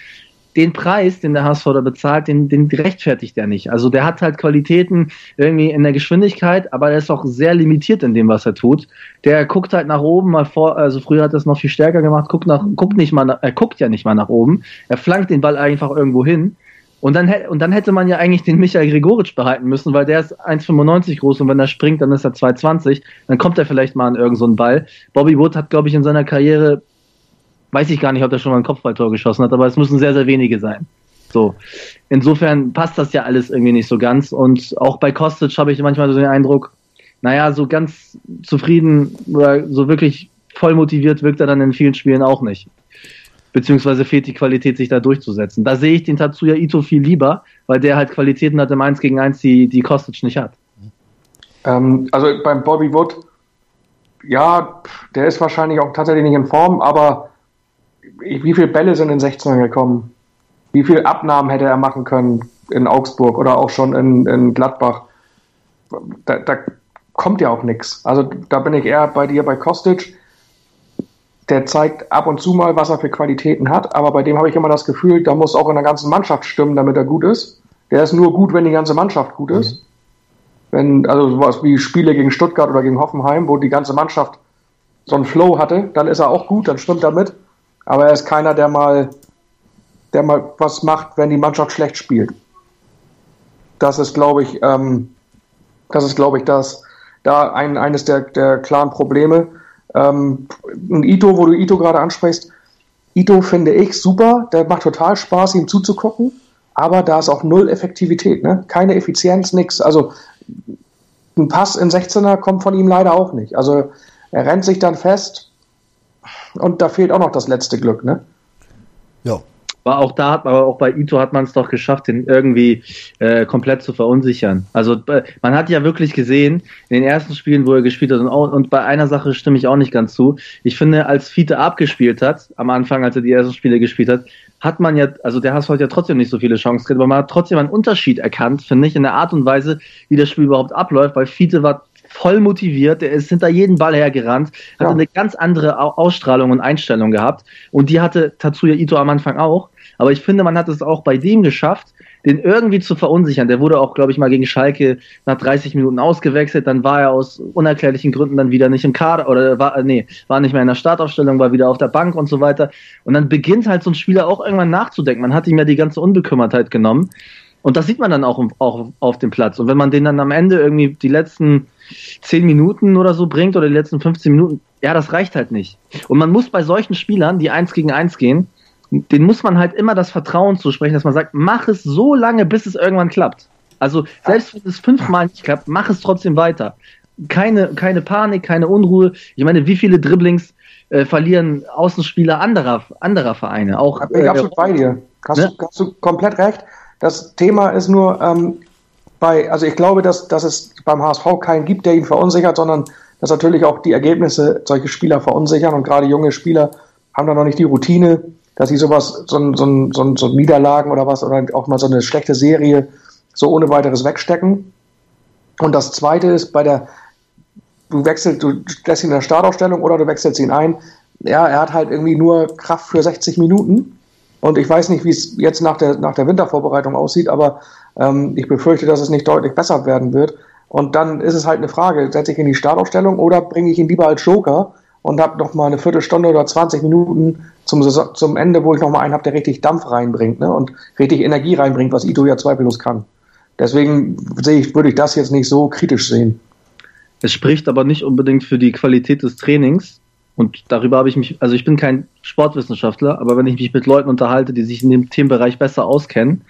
den Preis, den der HSV da bezahlt, den, den rechtfertigt er nicht. Also der hat halt Qualitäten irgendwie in der Geschwindigkeit, aber er ist auch sehr limitiert in dem, was er tut. Der guckt halt nach oben mal vor, also früher hat er es noch viel stärker gemacht, guckt nach, guckt nicht mal, er guckt ja nicht mal nach oben. Er flankt den Ball einfach irgendwo hin. Und dann, und dann hätte man ja eigentlich den Michael Gregoritsch behalten müssen, weil der ist 1,95 groß und wenn er springt, dann ist er 2,20. Dann kommt er vielleicht mal an irgendeinen so Ball. Bobby Wood hat, glaube ich, in seiner Karriere weiß ich gar nicht, ob er schon mal ein Kopfballtor geschossen hat, aber es müssen sehr, sehr wenige sein. So. Insofern passt das ja alles irgendwie nicht so ganz. Und auch bei Kostic habe ich manchmal so den Eindruck, naja, so ganz zufrieden oder so wirklich voll motiviert wirkt er dann in vielen Spielen auch nicht. Beziehungsweise fehlt die Qualität, sich da durchzusetzen. Da sehe ich den Tatsuya Ito viel lieber, weil der halt Qualitäten hat im 1 gegen 1, die, die Kostic nicht hat. Ähm, also beim Bobby Wood, ja, der ist wahrscheinlich auch tatsächlich nicht in Form, aber wie viele Bälle sind in 16 gekommen? Wie viele Abnahmen hätte er machen können in Augsburg oder auch schon in, in Gladbach? Da, da kommt ja auch nichts. Also da bin ich eher bei dir bei Kostic. Der zeigt ab und zu mal, was er für Qualitäten hat, aber bei dem habe ich immer das Gefühl, da muss auch in der ganzen Mannschaft stimmen, damit er gut ist. Der ist nur gut, wenn die ganze Mannschaft gut ist. Mhm. Wenn, also sowas wie Spiele gegen Stuttgart oder gegen Hoffenheim, wo die ganze Mannschaft so einen Flow hatte, dann ist er auch gut, dann stimmt er mit. Aber er ist keiner, der mal, der mal was macht, wenn die Mannschaft schlecht spielt. Das ist, glaube ich, ähm, das ist, glaube ich, das, da ein, eines der, der klaren Probleme. Ähm, und Ito, wo du Ito gerade ansprichst, Ito finde ich super, der macht total Spaß, ihm zuzugucken, aber da ist auch null Effektivität, ne? keine Effizienz, nix. Also ein Pass in 16er kommt von ihm leider auch nicht. Also er rennt sich dann fest und da fehlt auch noch das letzte Glück, ne? Ja. Aber auch da hat man, aber auch bei Ito hat man es doch geschafft, den irgendwie äh, komplett zu verunsichern. Also äh, man hat ja wirklich gesehen, in den ersten Spielen, wo er gespielt hat, und, auch, und bei einer Sache stimme ich auch nicht ganz zu. Ich finde, als Fiete abgespielt hat, am Anfang, als er die ersten Spiele gespielt hat, hat man ja, also der HSV hat ja trotzdem nicht so viele Chancen gekriegt, aber man hat trotzdem einen Unterschied erkannt, finde ich, in der Art und Weise, wie das Spiel überhaupt abläuft, weil Fiete war voll motiviert, der ist hinter jeden Ball hergerannt, hatte ja. eine ganz andere Ausstrahlung und Einstellung gehabt und die hatte Tatsuya Ito am Anfang auch. Aber ich finde, man hat es auch bei dem geschafft, den irgendwie zu verunsichern. Der wurde auch, glaube ich, mal gegen Schalke nach 30 Minuten ausgewechselt. Dann war er aus unerklärlichen Gründen dann wieder nicht im Kader oder war, nee, war nicht mehr in der Startaufstellung, war wieder auf der Bank und so weiter. Und dann beginnt halt so ein Spieler auch irgendwann nachzudenken. Man hat ihm ja die ganze Unbekümmertheit genommen. Und das sieht man dann auch, auch auf dem Platz. Und wenn man den dann am Ende irgendwie die letzten 10 Minuten oder so bringt oder die letzten 15 Minuten, ja, das reicht halt nicht. Und man muss bei solchen Spielern, die eins gegen eins gehen, den muss man halt immer das Vertrauen zusprechen, dass man sagt, mach es so lange, bis es irgendwann klappt. Also selbst wenn es fünfmal nicht klappt, mach es trotzdem weiter. Keine, keine Panik, keine Unruhe. Ich meine, wie viele Dribblings äh, verlieren Außenspieler anderer, anderer Vereine? Auch, ich bin äh, absolut bei dir. Hast, ne? du, hast du komplett recht. Das Thema ist nur, ähm, bei, also ich glaube, dass, dass es beim HSV keinen gibt, der ihn verunsichert, sondern dass natürlich auch die Ergebnisse solche Spieler verunsichern und gerade junge Spieler haben da noch nicht die Routine, dass sie sowas, so, ein, so, ein, so, ein, so Niederlagen oder was, oder auch mal so eine schlechte Serie so ohne weiteres wegstecken. Und das zweite ist bei der, du wechselst, du lässt ihn in der Startaufstellung oder du wechselst ihn ein. Ja, er hat halt irgendwie nur Kraft für 60 Minuten. Und ich weiß nicht, wie es jetzt nach der, nach der Wintervorbereitung aussieht, aber ähm, ich befürchte, dass es nicht deutlich besser werden wird. Und dann ist es halt eine Frage, setze ich ihn in die Startaufstellung oder bringe ich ihn lieber als Joker und habe noch mal eine Viertelstunde oder 20 Minuten zum, zum Ende, wo ich noch mal einen habe, der richtig Dampf reinbringt ne? und richtig Energie reinbringt, was Ito ja zweifellos kann. Deswegen sehe ich, würde ich das jetzt nicht so kritisch sehen. Es spricht aber nicht unbedingt für die Qualität des Trainings. Und darüber habe ich mich, also ich bin kein Sportwissenschaftler, aber wenn ich mich mit Leuten unterhalte, die sich in dem Themenbereich besser auskennen,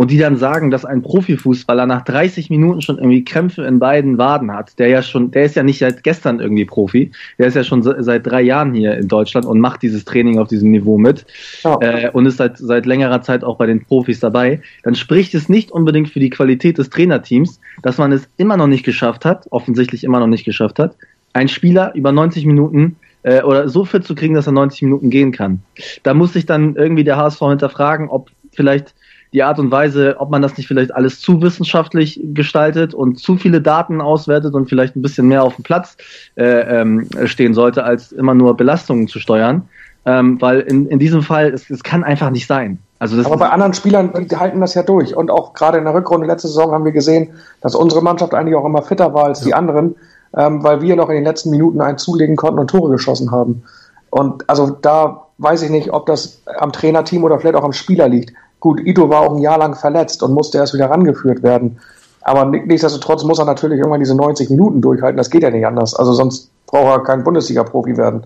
und die dann sagen, dass ein Profifußballer nach 30 Minuten schon irgendwie Krämpfe in beiden Waden hat, der ja schon, der ist ja nicht seit gestern irgendwie Profi, der ist ja schon seit drei Jahren hier in Deutschland und macht dieses Training auf diesem Niveau mit ja. äh, und ist seit, seit längerer Zeit auch bei den Profis dabei, dann spricht es nicht unbedingt für die Qualität des Trainerteams, dass man es immer noch nicht geschafft hat, offensichtlich immer noch nicht geschafft hat, einen Spieler über 90 Minuten äh, oder so fit zu kriegen, dass er 90 Minuten gehen kann. Da muss sich dann irgendwie der HSV hinterfragen, ob vielleicht die Art und Weise, ob man das nicht vielleicht alles zu wissenschaftlich gestaltet und zu viele Daten auswertet und vielleicht ein bisschen mehr auf dem Platz äh, ähm, stehen sollte, als immer nur Belastungen zu steuern. Ähm, weil in, in diesem Fall, es, es kann einfach nicht sein. Also das Aber bei anderen Spielern, die halten das ja durch. Und auch gerade in der Rückrunde letzte Saison haben wir gesehen, dass unsere Mannschaft eigentlich auch immer fitter war als ja. die anderen, ähm, weil wir noch in den letzten Minuten einen zulegen konnten und Tore geschossen haben. Und also da weiß ich nicht, ob das am Trainerteam oder vielleicht auch am Spieler liegt. Gut, Ito war auch ein Jahr lang verletzt und musste erst wieder rangeführt werden. Aber nichtsdestotrotz muss er natürlich irgendwann diese 90 Minuten durchhalten. Das geht ja nicht anders. Also sonst braucht er kein Bundesliga-Profi werden.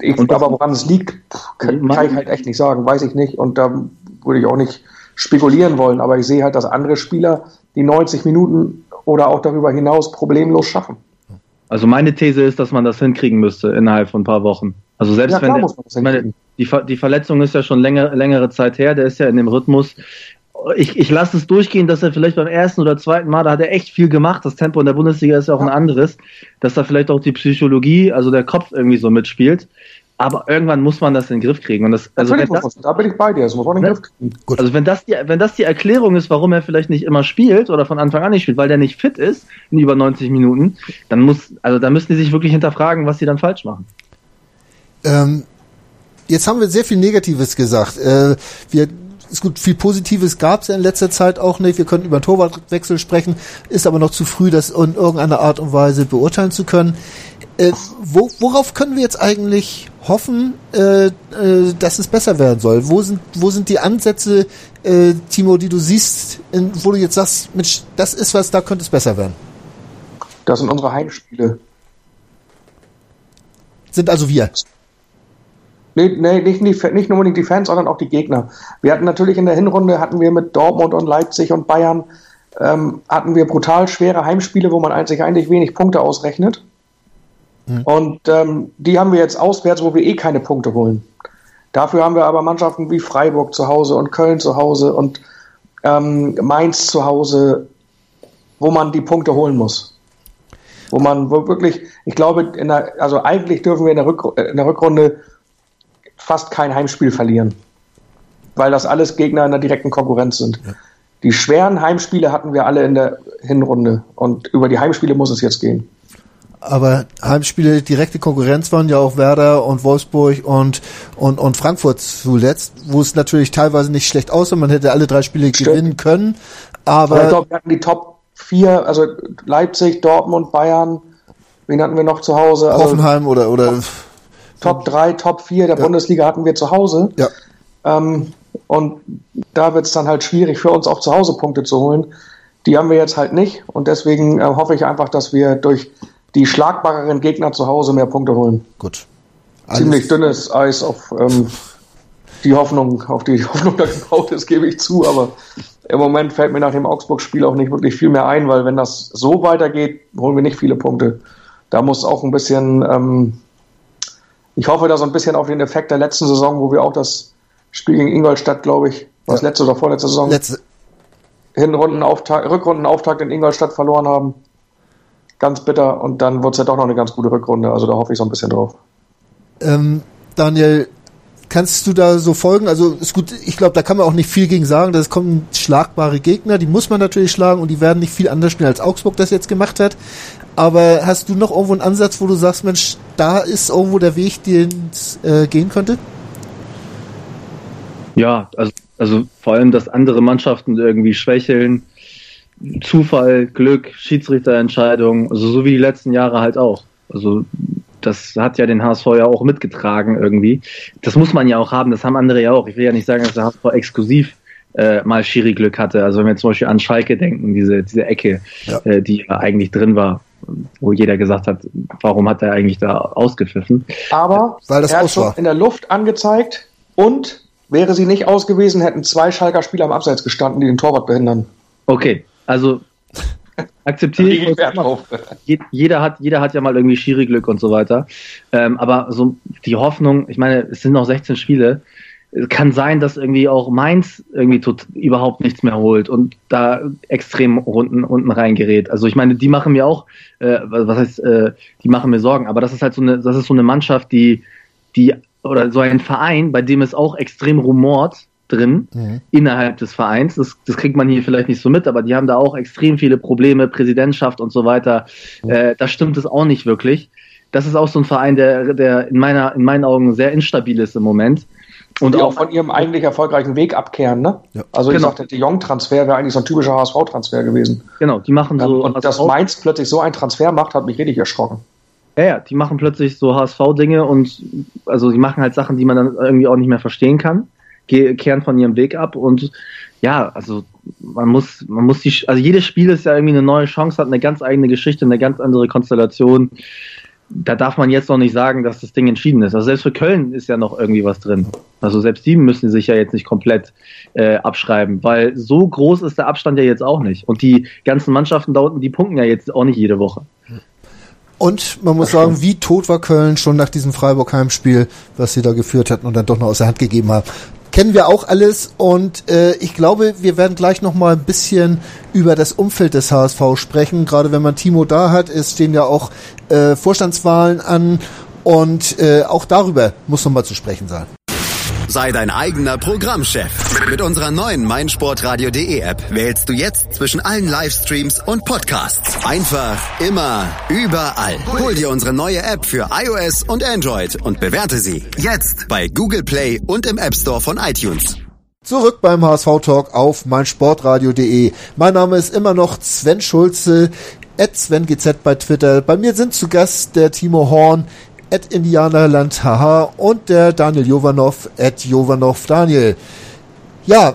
Ich, aber woran es liegt, kann, kann, ich halt echt nicht sagen. Weiß ich nicht. Und da würde ich auch nicht spekulieren wollen. Aber ich sehe halt, dass andere Spieler die 90 Minuten oder auch darüber hinaus problemlos schaffen. Also meine These ist, dass man das hinkriegen müsste innerhalb von ein paar Wochen. Also selbst ja, wenn der, meine, die, die Verletzung ist ja schon länger, längere Zeit her, der ist ja in dem Rhythmus. Ich, ich lasse es durchgehen, dass er vielleicht beim ersten oder zweiten Mal, da hat er echt viel gemacht. Das Tempo in der Bundesliga ist ja auch ein anderes, dass da vielleicht auch die Psychologie, also der Kopf irgendwie so mitspielt. Aber irgendwann muss man das in den Griff kriegen. Und das, also wenn das, da bin ich bei dir, das muss man in den Griff kriegen. Gut. Also wenn das, die, wenn das die Erklärung ist, warum er vielleicht nicht immer spielt oder von Anfang an nicht spielt, weil der nicht fit ist in über 90 Minuten, dann muss, also da müssen die sich wirklich hinterfragen, was sie dann falsch machen. Ähm, jetzt haben wir sehr viel Negatives gesagt. Äh, wir ist gut, viel Positives gab es ja in letzter Zeit auch nicht. Wir könnten über einen Torwartwechsel sprechen, ist aber noch zu früh, das in irgendeiner Art und Weise beurteilen zu können. Äh, wo, worauf können wir jetzt eigentlich hoffen, äh, äh, dass es besser werden soll? Wo sind, wo sind die Ansätze, äh, Timo, die du siehst, in, wo du jetzt sagst, Mensch, das ist was, da könnte es besser werden? Das sind unsere Heimspiele. Sind also wir. Nee, nee nicht, nicht, nicht nur unbedingt die Fans, sondern auch die Gegner. Wir hatten natürlich in der Hinrunde, hatten wir mit Dortmund und Leipzig und Bayern, ähm, hatten wir brutal schwere Heimspiele, wo man eigentlich, eigentlich wenig Punkte ausrechnet. Mhm. Und ähm, die haben wir jetzt auswärts, wo wir eh keine Punkte holen. Dafür haben wir aber Mannschaften wie Freiburg zu Hause und Köln zu Hause und ähm, Mainz zu Hause, wo man die Punkte holen muss. Wo man wo wirklich, ich glaube, in der, also eigentlich dürfen wir in der, Rück, in der Rückrunde fast kein Heimspiel verlieren, weil das alles Gegner in der direkten Konkurrenz sind. Ja. Die schweren Heimspiele hatten wir alle in der Hinrunde und über die Heimspiele muss es jetzt gehen. Aber Heimspiele, direkte Konkurrenz waren ja auch Werder und Wolfsburg und, und, und Frankfurt zuletzt, wo es natürlich teilweise nicht schlecht aussah. Man hätte alle drei Spiele Stimmt. gewinnen können. Aber, aber ich glaube, wir hatten die Top 4, also Leipzig, Dortmund, Bayern. Wen hatten wir noch zu Hause? Also Hoffenheim oder, oder. Top 3, Top 4 der ja. Bundesliga hatten wir zu Hause. Ja. Ähm, und da wird es dann halt schwierig für uns auch zu Hause Punkte zu holen. Die haben wir jetzt halt nicht. Und deswegen äh, hoffe ich einfach, dass wir durch die schlagbareren Gegner zu Hause mehr Punkte holen. Gut. Alles Ziemlich dünnes Eis auf ähm, die Hoffnung, auf die Hoffnung da gebaut ist, gebe ich zu, aber im Moment fällt mir nach dem Augsburg-Spiel auch nicht wirklich viel mehr ein, weil wenn das so weitergeht, holen wir nicht viele Punkte. Da muss auch ein bisschen, ähm, ich hoffe da so ein bisschen auf den Effekt der letzten Saison, wo wir auch das Spiel gegen Ingolstadt, glaube ich, was ja. letzte oder vorletzte Saison, letzte. Hinrundenauftakt, Rückrundenauftakt in Ingolstadt verloren haben ganz bitter und dann wird es ja doch noch eine ganz gute Rückrunde. Also da hoffe ich so ein bisschen drauf. Ähm, Daniel, kannst du da so folgen? Also ist gut, ich glaube, da kann man auch nicht viel gegen sagen. Das kommen schlagbare Gegner, die muss man natürlich schlagen und die werden nicht viel anders schnell als Augsburg das jetzt gemacht hat. Aber hast du noch irgendwo einen Ansatz, wo du sagst, Mensch, da ist irgendwo der Weg, den es äh, gehen könnte? Ja, also, also vor allem, dass andere Mannschaften irgendwie schwächeln, Zufall, Glück, Schiedsrichterentscheidung, also so wie die letzten Jahre halt auch. Also das hat ja den HSV ja auch mitgetragen irgendwie. Das muss man ja auch haben, das haben andere ja auch. Ich will ja nicht sagen, dass der HSV exklusiv äh, mal Schiri-Glück hatte. Also wenn wir zum Beispiel an Schalke denken, diese, diese Ecke, ja. äh, die eigentlich drin war, wo jeder gesagt hat, warum hat er eigentlich da ausgepfiffen? Aber Weil das er hat schon in der Luft angezeigt und wäre sie nicht aus gewesen, hätten zwei Schalker Spieler am Abseits gestanden, die den Torwart behindern. Okay, also akzeptiere ich. Jeder hat, jeder hat ja mal irgendwie Schiri-Glück und so weiter. Ähm, aber so die Hoffnung, ich meine, es sind noch 16 Spiele. Es kann sein, dass irgendwie auch Mainz irgendwie tut, überhaupt nichts mehr holt und da extrem unten, unten reingerät. Also ich meine, die machen mir auch, äh, was heißt, äh, die machen mir Sorgen, aber das ist halt so eine, das ist so eine Mannschaft, die, die, oder so ein Verein, bei dem es auch extrem rumort, drin mhm. innerhalb des Vereins. Das, das kriegt man hier vielleicht nicht so mit, aber die haben da auch extrem viele Probleme, Präsidentschaft und so weiter. Mhm. Äh, da stimmt es auch nicht wirklich. Das ist auch so ein Verein, der, der in, meiner, in meinen Augen sehr instabil ist im Moment. Und die auch, von ihrem eigentlich erfolgreichen Weg abkehren, ne? Ja. Also ich genau. sagte, der Jong-Transfer wäre eigentlich so ein typischer HSV-Transfer gewesen. Genau, die machen so. und HSV. dass Mainz plötzlich so einen Transfer macht, hat mich richtig erschrocken. Ja, ja, die machen plötzlich so HSV-Dinge und also die machen halt Sachen, die man dann irgendwie auch nicht mehr verstehen kann kehren von ihrem Weg ab und ja, also man muss, man muss die, also jedes Spiel ist ja irgendwie eine neue Chance, hat eine ganz eigene Geschichte, eine ganz andere Konstellation. Da darf man jetzt noch nicht sagen, dass das Ding entschieden ist. Also selbst für Köln ist ja noch irgendwie was drin. Also selbst die müssen sich ja jetzt nicht komplett äh, abschreiben, weil so groß ist der Abstand ja jetzt auch nicht. Und die ganzen Mannschaften da unten, die punkten ja jetzt auch nicht jede Woche. Und man muss sagen, wie tot war Köln schon nach diesem Freiburg-Heimspiel, was sie da geführt hatten und dann doch noch aus der Hand gegeben haben. Kennen wir auch alles und äh, ich glaube, wir werden gleich noch mal ein bisschen über das Umfeld des HSV sprechen. Gerade wenn man Timo da hat, es stehen ja auch äh, Vorstandswahlen an und äh, auch darüber muss noch mal zu sprechen sein. Sei dein eigener Programmchef. Mit unserer neuen meinsportradio.de App wählst du jetzt zwischen allen Livestreams und Podcasts. Einfach, immer, überall. Hol dir unsere neue App für iOS und Android und bewerte sie jetzt bei Google Play und im App Store von iTunes. Zurück beim HSV Talk auf meinsportradio.de. Mein Name ist immer noch Sven Schulze, at SvenGZ bei Twitter. Bei mir sind zu Gast der Timo Horn, at Indianerland haha und der Daniel Jovanov at Jovanov Daniel. Ja,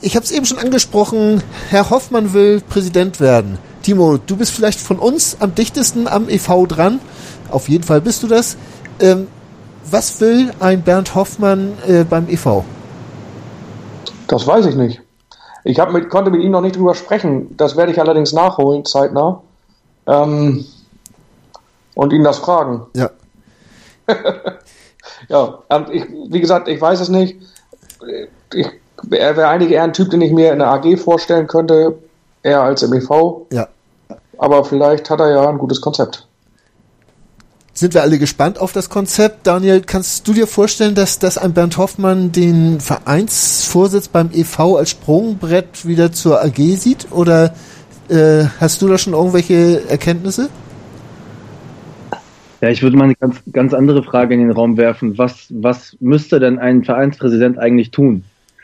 ich habe es eben schon angesprochen, Herr Hoffmann will Präsident werden. Timo, du bist vielleicht von uns am dichtesten am EV dran. Auf jeden Fall bist du das. Ähm, was will ein Bernd Hoffmann äh, beim EV? Das weiß ich nicht. Ich mit, konnte mit ihm noch nicht drüber sprechen. Das werde ich allerdings nachholen, zeitnah. Ähm, und ihn das fragen. Ja. ja, ich, wie gesagt, ich weiß es nicht. Ich, er wäre eigentlich eher ein Typ, den ich mir in der AG vorstellen könnte, eher als im EV. Ja. Aber vielleicht hat er ja ein gutes Konzept. Sind wir alle gespannt auf das Konzept. Daniel, kannst du dir vorstellen, dass, dass ein Bernd Hoffmann den Vereinsvorsitz beim EV als Sprungbrett wieder zur AG sieht? Oder äh, hast du da schon irgendwelche Erkenntnisse? Ja, ich würde mal eine ganz, ganz andere Frage in den Raum werfen. Was, was müsste denn ein Vereinspräsident eigentlich tun?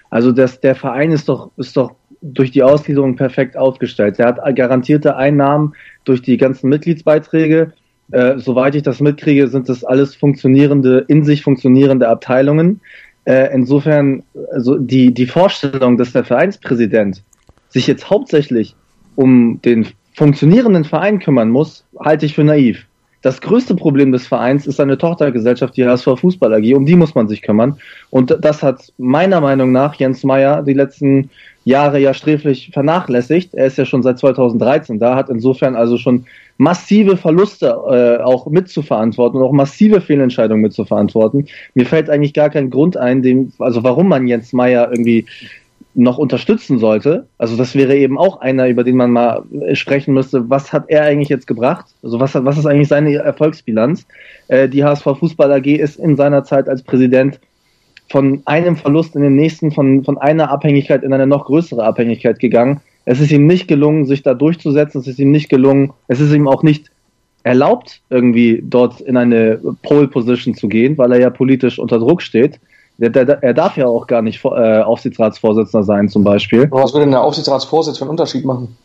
Also das, der Verein ist doch, ist doch durch die Ausgliederung perfekt aufgestellt. Er hat garantierte Einnahmen durch die ganzen Mitgliedsbeiträge. Äh, soweit ich das mitkriege, sind das alles funktionierende, in sich funktionierende Abteilungen. Äh, insofern, also die, die Vorstellung, dass der Vereinspräsident sich jetzt hauptsächlich um den funktionierenden Verein kümmern muss, halte ich für naiv. Das größte Problem des Vereins ist eine Tochtergesellschaft, die HSV Fußball AG. Um die muss man sich kümmern. Und das hat meiner Meinung nach Jens Meyer die letzten Jahre ja sträflich vernachlässigt. Er ist ja schon seit 2013 da, hat insofern also schon massive Verluste äh, auch mitzuverantworten und auch massive Fehlentscheidungen mitzuverantworten. Mir fällt eigentlich gar kein Grund ein, dem, also warum man Jens Meyer irgendwie noch unterstützen sollte. Also das wäre eben auch einer, über den man mal sprechen müsste. Was hat er eigentlich jetzt gebracht? Also was, hat, was ist eigentlich seine Erfolgsbilanz? Äh, die HSV Fußball AG ist in seiner Zeit als Präsident von einem Verlust in den nächsten, von, von einer Abhängigkeit in eine noch größere Abhängigkeit gegangen. Es ist ihm nicht gelungen, sich da durchzusetzen. Es ist ihm nicht gelungen. Es ist ihm auch nicht erlaubt, irgendwie dort in eine Pole Position zu gehen, weil er ja politisch unter Druck steht. Der, der, er darf ja auch gar nicht äh, Aufsichtsratsvorsitzender sein, zum Beispiel. was würde denn der Aufsichtsratsvorsitz für einen Unterschied machen?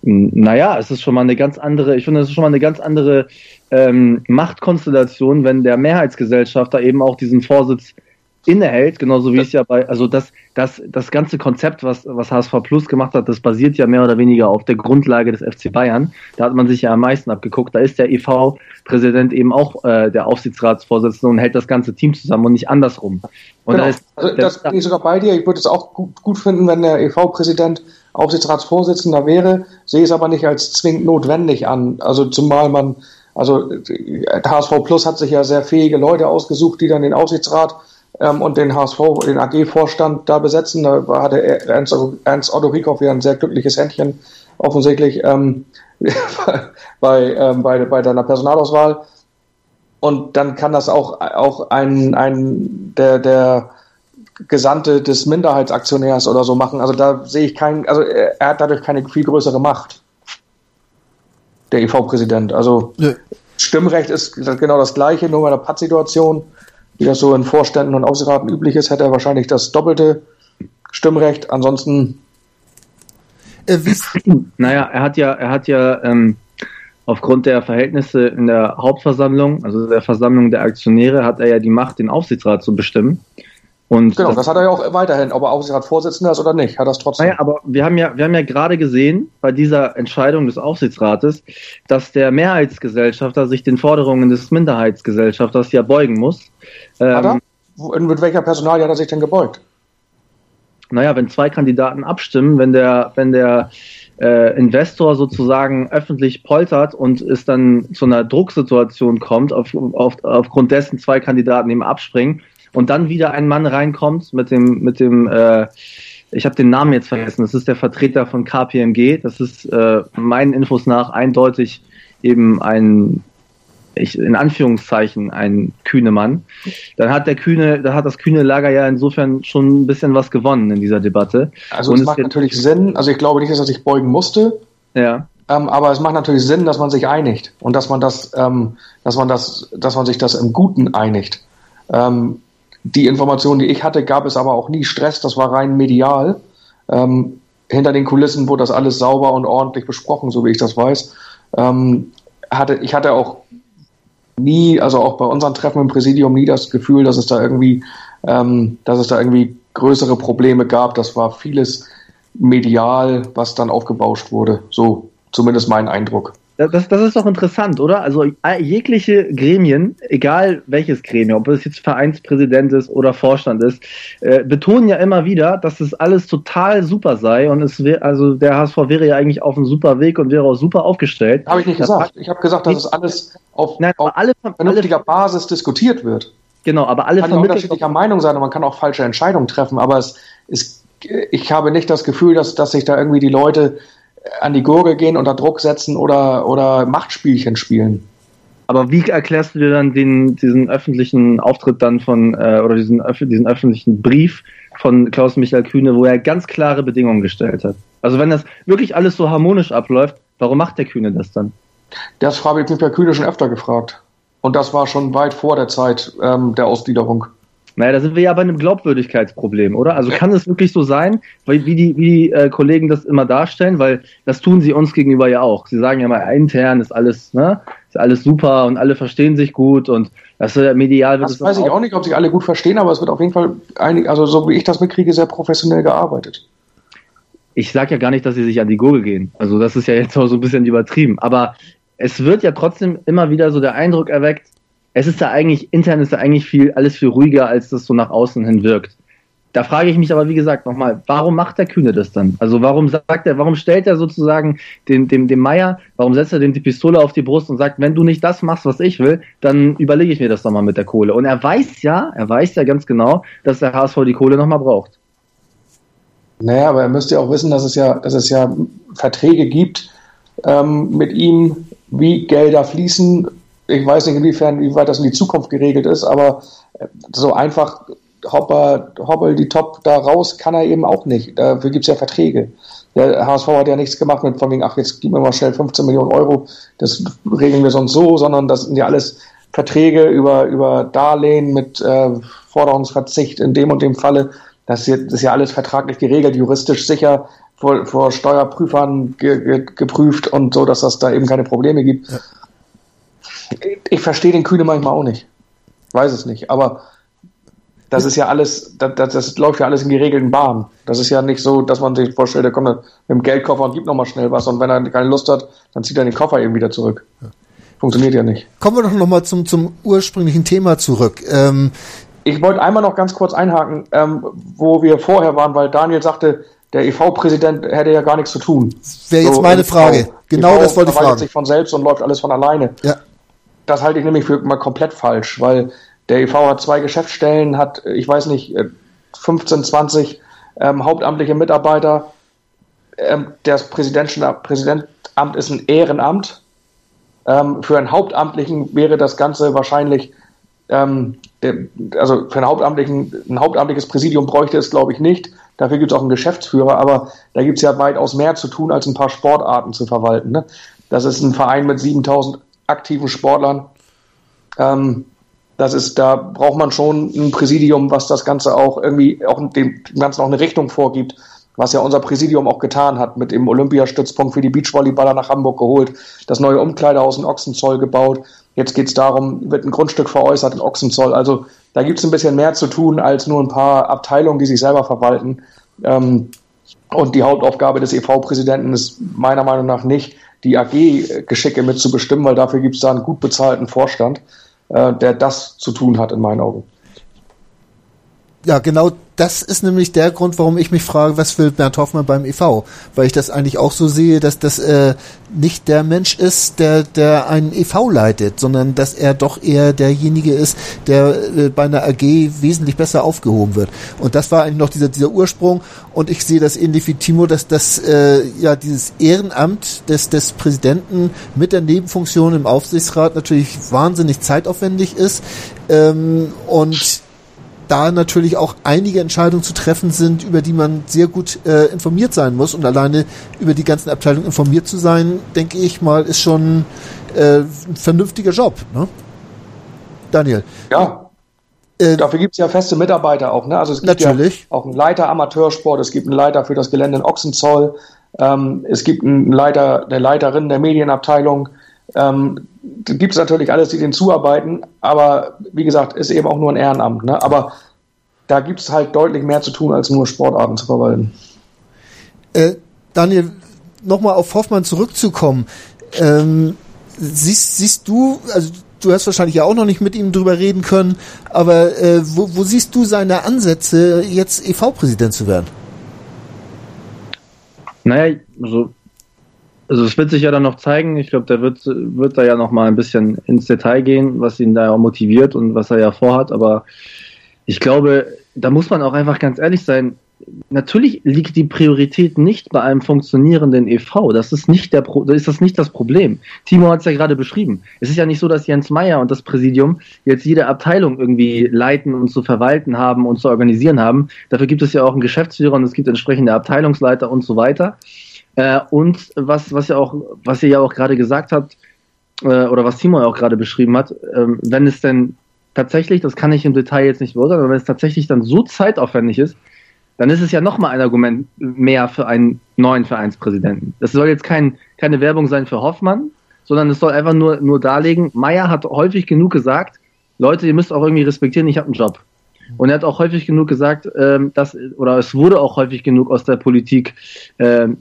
Naja, es ist schon mal eine ganz andere, ich finde, es ist schon mal eine ganz andere ähm, Machtkonstellation, wenn der Mehrheitsgesellschafter eben auch diesen Vorsitz innehält, genauso wie es ja bei, also das, das, das ganze Konzept, was, was HSV Plus gemacht hat, das basiert ja mehr oder weniger auf der Grundlage des FC Bayern. Da hat man sich ja am meisten abgeguckt. Da ist der EV-Präsident eben auch äh, der Aufsichtsratsvorsitzende und hält das ganze Team zusammen und nicht andersrum. Und genau. da ist, also das bin ich sogar bei dir. Ich würde es auch gut, gut finden, wenn der EV-Präsident Aufsichtsratsvorsitzender wäre, sehe es aber nicht als zwingend notwendig an. Also zumal man, also HSV Plus hat sich ja sehr fähige Leute ausgesucht, die dann den Aufsichtsrat ähm, und den HSV, den AG-Vorstand da besetzen. Da hatte Ernst, Ernst Otto Rieckhoff ja ein sehr glückliches Händchen offensichtlich ähm, bei, ähm, bei, bei deiner Personalauswahl. Und dann kann das auch, auch ein, ein der, der Gesandte des Minderheitsaktionärs oder so machen. Also da sehe ich keinen, also er hat dadurch keine viel größere Macht. Der EV-Präsident. Also ja. Stimmrecht ist genau das gleiche, nur bei der Pattsituation wie das so in Vorständen und Aufsichtsraten üblich ist, hätte er wahrscheinlich das doppelte Stimmrecht. Ansonsten. Äh, naja, er hat ja, er hat ja ähm, aufgrund der Verhältnisse in der Hauptversammlung, also der Versammlung der Aktionäre, hat er ja die Macht, den Aufsichtsrat zu bestimmen. Und genau, das, das, hat er ja auch weiterhin, ob er Aufsichtsratsvorsitzender ist oder nicht, hat das trotzdem. Naja, aber wir haben ja, wir haben ja gerade gesehen bei dieser Entscheidung des Aufsichtsrates, dass der Mehrheitsgesellschafter sich den Forderungen des Minderheitsgesellschafters ja beugen muss. Hat er? Ähm, mit welcher Personalie hat er sich denn gebeugt? naja, wenn zwei Kandidaten abstimmen, wenn der, wenn der äh, Investor sozusagen öffentlich poltert und es dann zu einer Drucksituation kommt, auf, auf, aufgrund dessen zwei Kandidaten eben abspringen und dann wieder ein Mann reinkommt mit dem, mit dem, äh, ich habe den Namen jetzt vergessen, das ist der Vertreter von KPMG, das ist äh, meinen Infos nach eindeutig eben ein ich, in Anführungszeichen ein kühne Mann, dann hat der kühne, da hat das kühne Lager ja insofern schon ein bisschen was gewonnen in dieser Debatte. Also Und es macht natürlich Sinn, also ich glaube nicht, dass er sich beugen musste. Ja. Ähm, aber es macht natürlich Sinn, dass man sich einigt und dass man das, ähm, dass man das, dass man sich das im Guten einigt. Ähm, die Informationen, die ich hatte, gab es aber auch nie Stress, das war rein medial. Ähm, hinter den Kulissen wurde das alles sauber und ordentlich besprochen, so wie ich das weiß. Ähm, hatte, ich hatte auch nie, also auch bei unseren Treffen im Präsidium nie das Gefühl, dass es da irgendwie, ähm, dass es da irgendwie größere Probleme gab. Das war vieles medial, was dann aufgebauscht wurde. So zumindest mein Eindruck. Das, das ist doch interessant, oder? Also jegliche Gremien, egal welches Gremium, ob es jetzt Vereinspräsident ist oder Vorstand ist, äh, betonen ja immer wieder, dass es alles total super sei und es wär, also der HSV wäre ja eigentlich auf einem super Weg und wäre auch super aufgestellt. Habe ich nicht gesagt. Ich habe gesagt, dass es alles auf, Nein, auf alle, vernünftiger alle, Basis diskutiert wird. Genau, aber alle man kann unterschiedlicher Meinung sein und man kann auch falsche Entscheidungen treffen, aber es ist, ich habe nicht das Gefühl, dass, dass sich da irgendwie die Leute an die Gurgel gehen, unter Druck setzen oder, oder Machtspielchen spielen. Aber wie erklärst du dir dann den, diesen öffentlichen Auftritt dann von, äh, oder diesen, diesen öffentlichen Brief von Klaus-Michael Kühne, wo er ganz klare Bedingungen gestellt hat? Also wenn das wirklich alles so harmonisch abläuft, warum macht der Kühne das dann? Das habe ich mich bei Kühne schon öfter gefragt. Und das war schon weit vor der Zeit ähm, der Ausgliederung. Naja, da sind wir ja bei einem Glaubwürdigkeitsproblem, oder? Also kann es wirklich so sein, weil, wie die, wie die äh, Kollegen das immer darstellen, weil das tun sie uns gegenüber ja auch. Sie sagen ja mal, intern ist alles, ne, ist alles super und alle verstehen sich gut und das äh, medial wird das weiß ich auch nicht, ob sich alle gut verstehen, aber es wird auf jeden Fall einig, also so wie ich das mitkriege, sehr professionell gearbeitet. Ich sage ja gar nicht, dass sie sich an die Gurgel gehen. Also das ist ja jetzt auch so ein bisschen übertrieben. Aber es wird ja trotzdem immer wieder so der Eindruck erweckt, es ist da eigentlich, intern ist da eigentlich viel, alles viel ruhiger, als das so nach außen hin wirkt. Da frage ich mich aber, wie gesagt, nochmal, warum macht der Kühne das dann? Also warum sagt er, warum stellt er sozusagen dem, dem, dem Meier, warum setzt er dem die Pistole auf die Brust und sagt, wenn du nicht das machst, was ich will, dann überlege ich mir das nochmal mit der Kohle. Und er weiß ja, er weiß ja ganz genau, dass der HSV die Kohle nochmal braucht. Naja, aber er müsste ja auch wissen, dass es ja, dass es ja Verträge gibt ähm, mit ihm, wie Gelder fließen ich weiß nicht, inwiefern, wie weit das in die Zukunft geregelt ist, aber äh, so einfach Hopper, Hoppel die Top da raus kann er eben auch nicht. Dafür gibt es ja Verträge. Der HSV hat ja nichts gemacht mit von wegen, ach, jetzt gib mir mal schnell 15 Millionen Euro, das regeln wir sonst so, sondern das sind ja alles Verträge über, über Darlehen mit äh, Forderungsverzicht in dem und dem Falle. Das ist, ja, alles vertraglich geregelt, juristisch sicher, vor, vor Steuerprüfern ge, ge, geprüft und so, dass das da eben keine Probleme gibt. Ja ich verstehe den Kühne manchmal auch nicht. Weiß es nicht. Aber das ist ja alles, das, das, das, läuft ja alles in geregelten Bahnen. Das ist ja nicht so, dass man sich vorstellt, der kommt mit dem Geldkoffer und gibt nochmal schnell was und wenn er keine Lust hat, dann zieht er den Koffer eben wieder zurück. Funktioniert ja nicht. Kommen wir doch nochmal zum, zum ursprünglichen Thema zurück. Ähm, ich wollte einmal noch ganz kurz einhaken, ähm, wo wir vorher waren, weil Daniel sagte, der EV-Präsident hätte ja gar nichts zu tun. Wäre jetzt so, meine Frage. EV, genau EV das wollte ich fragen. sich von selbst und läuft alles von alleine. Ja das halte ich nämlich für mal komplett falsch, weil der EV hat zwei Geschäftsstellen, hat, ich weiß nicht, 15, 20 ähm, hauptamtliche Mitarbeiter. Ähm, das Präsidentamt ist ein Ehrenamt. Ähm, für einen Hauptamtlichen wäre das Ganze wahrscheinlich, ähm, der, also für einen Hauptamtlichen, ein hauptamtliches Präsidium bräuchte es, glaube ich, nicht. Dafür gibt es auch einen Geschäftsführer, aber da gibt es ja weitaus mehr zu tun, als ein paar Sportarten zu verwalten. Ne? Das ist ein Verein mit 7000 aktiven Sportlern. Ähm, das ist, da braucht man schon ein Präsidium, was das Ganze auch irgendwie auch dem Ganzen auch eine Richtung vorgibt, was ja unser Präsidium auch getan hat, mit dem Olympiastützpunkt für die Beachvolleyballer nach Hamburg geholt, das neue Umkleidehaus in Ochsenzoll gebaut. Jetzt geht es darum, wird ein Grundstück veräußert in Ochsenzoll. Also da gibt es ein bisschen mehr zu tun als nur ein paar Abteilungen, die sich selber verwalten. Ähm, und die Hauptaufgabe des EV-Präsidenten ist meiner Meinung nach nicht, die AG-Geschicke mitzubestimmen, weil dafür gibt es da einen gut bezahlten Vorstand, äh, der das zu tun hat, in meinen Augen. Ja, genau das ist nämlich der Grund, warum ich mich frage, was will Bernd Hoffmann beim EV? Weil ich das eigentlich auch so sehe, dass das äh, nicht der Mensch ist, der, der einen EV leitet, sondern dass er doch eher derjenige ist, der äh, bei einer AG wesentlich besser aufgehoben wird. Und das war eigentlich noch dieser, dieser Ursprung. Und ich sehe das ähnlich wie Timo, dass das äh, ja dieses Ehrenamt des, des Präsidenten mit der Nebenfunktion im Aufsichtsrat natürlich wahnsinnig zeitaufwendig ist. Ähm, und da natürlich auch einige Entscheidungen zu treffen sind, über die man sehr gut äh, informiert sein muss. Und alleine über die ganzen Abteilungen informiert zu sein, denke ich mal, ist schon äh, ein vernünftiger Job. Ne? Daniel. Ja. Äh, Dafür gibt es ja feste Mitarbeiter auch. Ne? Also es gibt natürlich. ja auch einen Leiter Amateursport, es gibt einen Leiter für das Gelände in Ochsenzoll, ähm, es gibt einen Leiter, eine Leiterin der Medienabteilung. Ähm, gibt es natürlich alles, die denen zuarbeiten, aber wie gesagt, ist eben auch nur ein Ehrenamt. Ne? Aber da gibt es halt deutlich mehr zu tun, als nur Sportarten zu verwalten. Äh, Daniel, nochmal auf Hoffmann zurückzukommen. Ähm, siehst, siehst du, also du hast wahrscheinlich ja auch noch nicht mit ihm drüber reden können, aber äh, wo, wo siehst du seine Ansätze, jetzt EV-Präsident zu werden? Naja, also also es wird sich ja dann noch zeigen. Ich glaube, der wird, wird da ja noch mal ein bisschen ins Detail gehen, was ihn da motiviert und was er ja vorhat. Aber ich glaube, da muss man auch einfach ganz ehrlich sein. Natürlich liegt die Priorität nicht bei einem funktionierenden EV. Das ist nicht der Pro ist das nicht das Problem. Timo hat es ja gerade beschrieben. Es ist ja nicht so, dass Jens Meyer und das Präsidium jetzt jede Abteilung irgendwie leiten und zu verwalten haben und zu organisieren haben. Dafür gibt es ja auch einen Geschäftsführer und es gibt entsprechende Abteilungsleiter und so weiter. Äh, und was, was ja auch, was ihr ja auch gerade gesagt habt, äh, oder was Timo ja auch gerade beschrieben hat, äh, wenn es denn tatsächlich, das kann ich im Detail jetzt nicht beurteilen, aber wenn es tatsächlich dann so zeitaufwendig ist, dann ist es ja nochmal ein Argument mehr für einen neuen Vereinspräsidenten. Das soll jetzt kein, keine Werbung sein für Hoffmann, sondern es soll einfach nur, nur darlegen, Meyer hat häufig genug gesagt, Leute, ihr müsst auch irgendwie respektieren, ich habe einen Job. Und er hat auch häufig genug gesagt, ähm, dass, oder es wurde auch häufig genug aus der Politik ähm,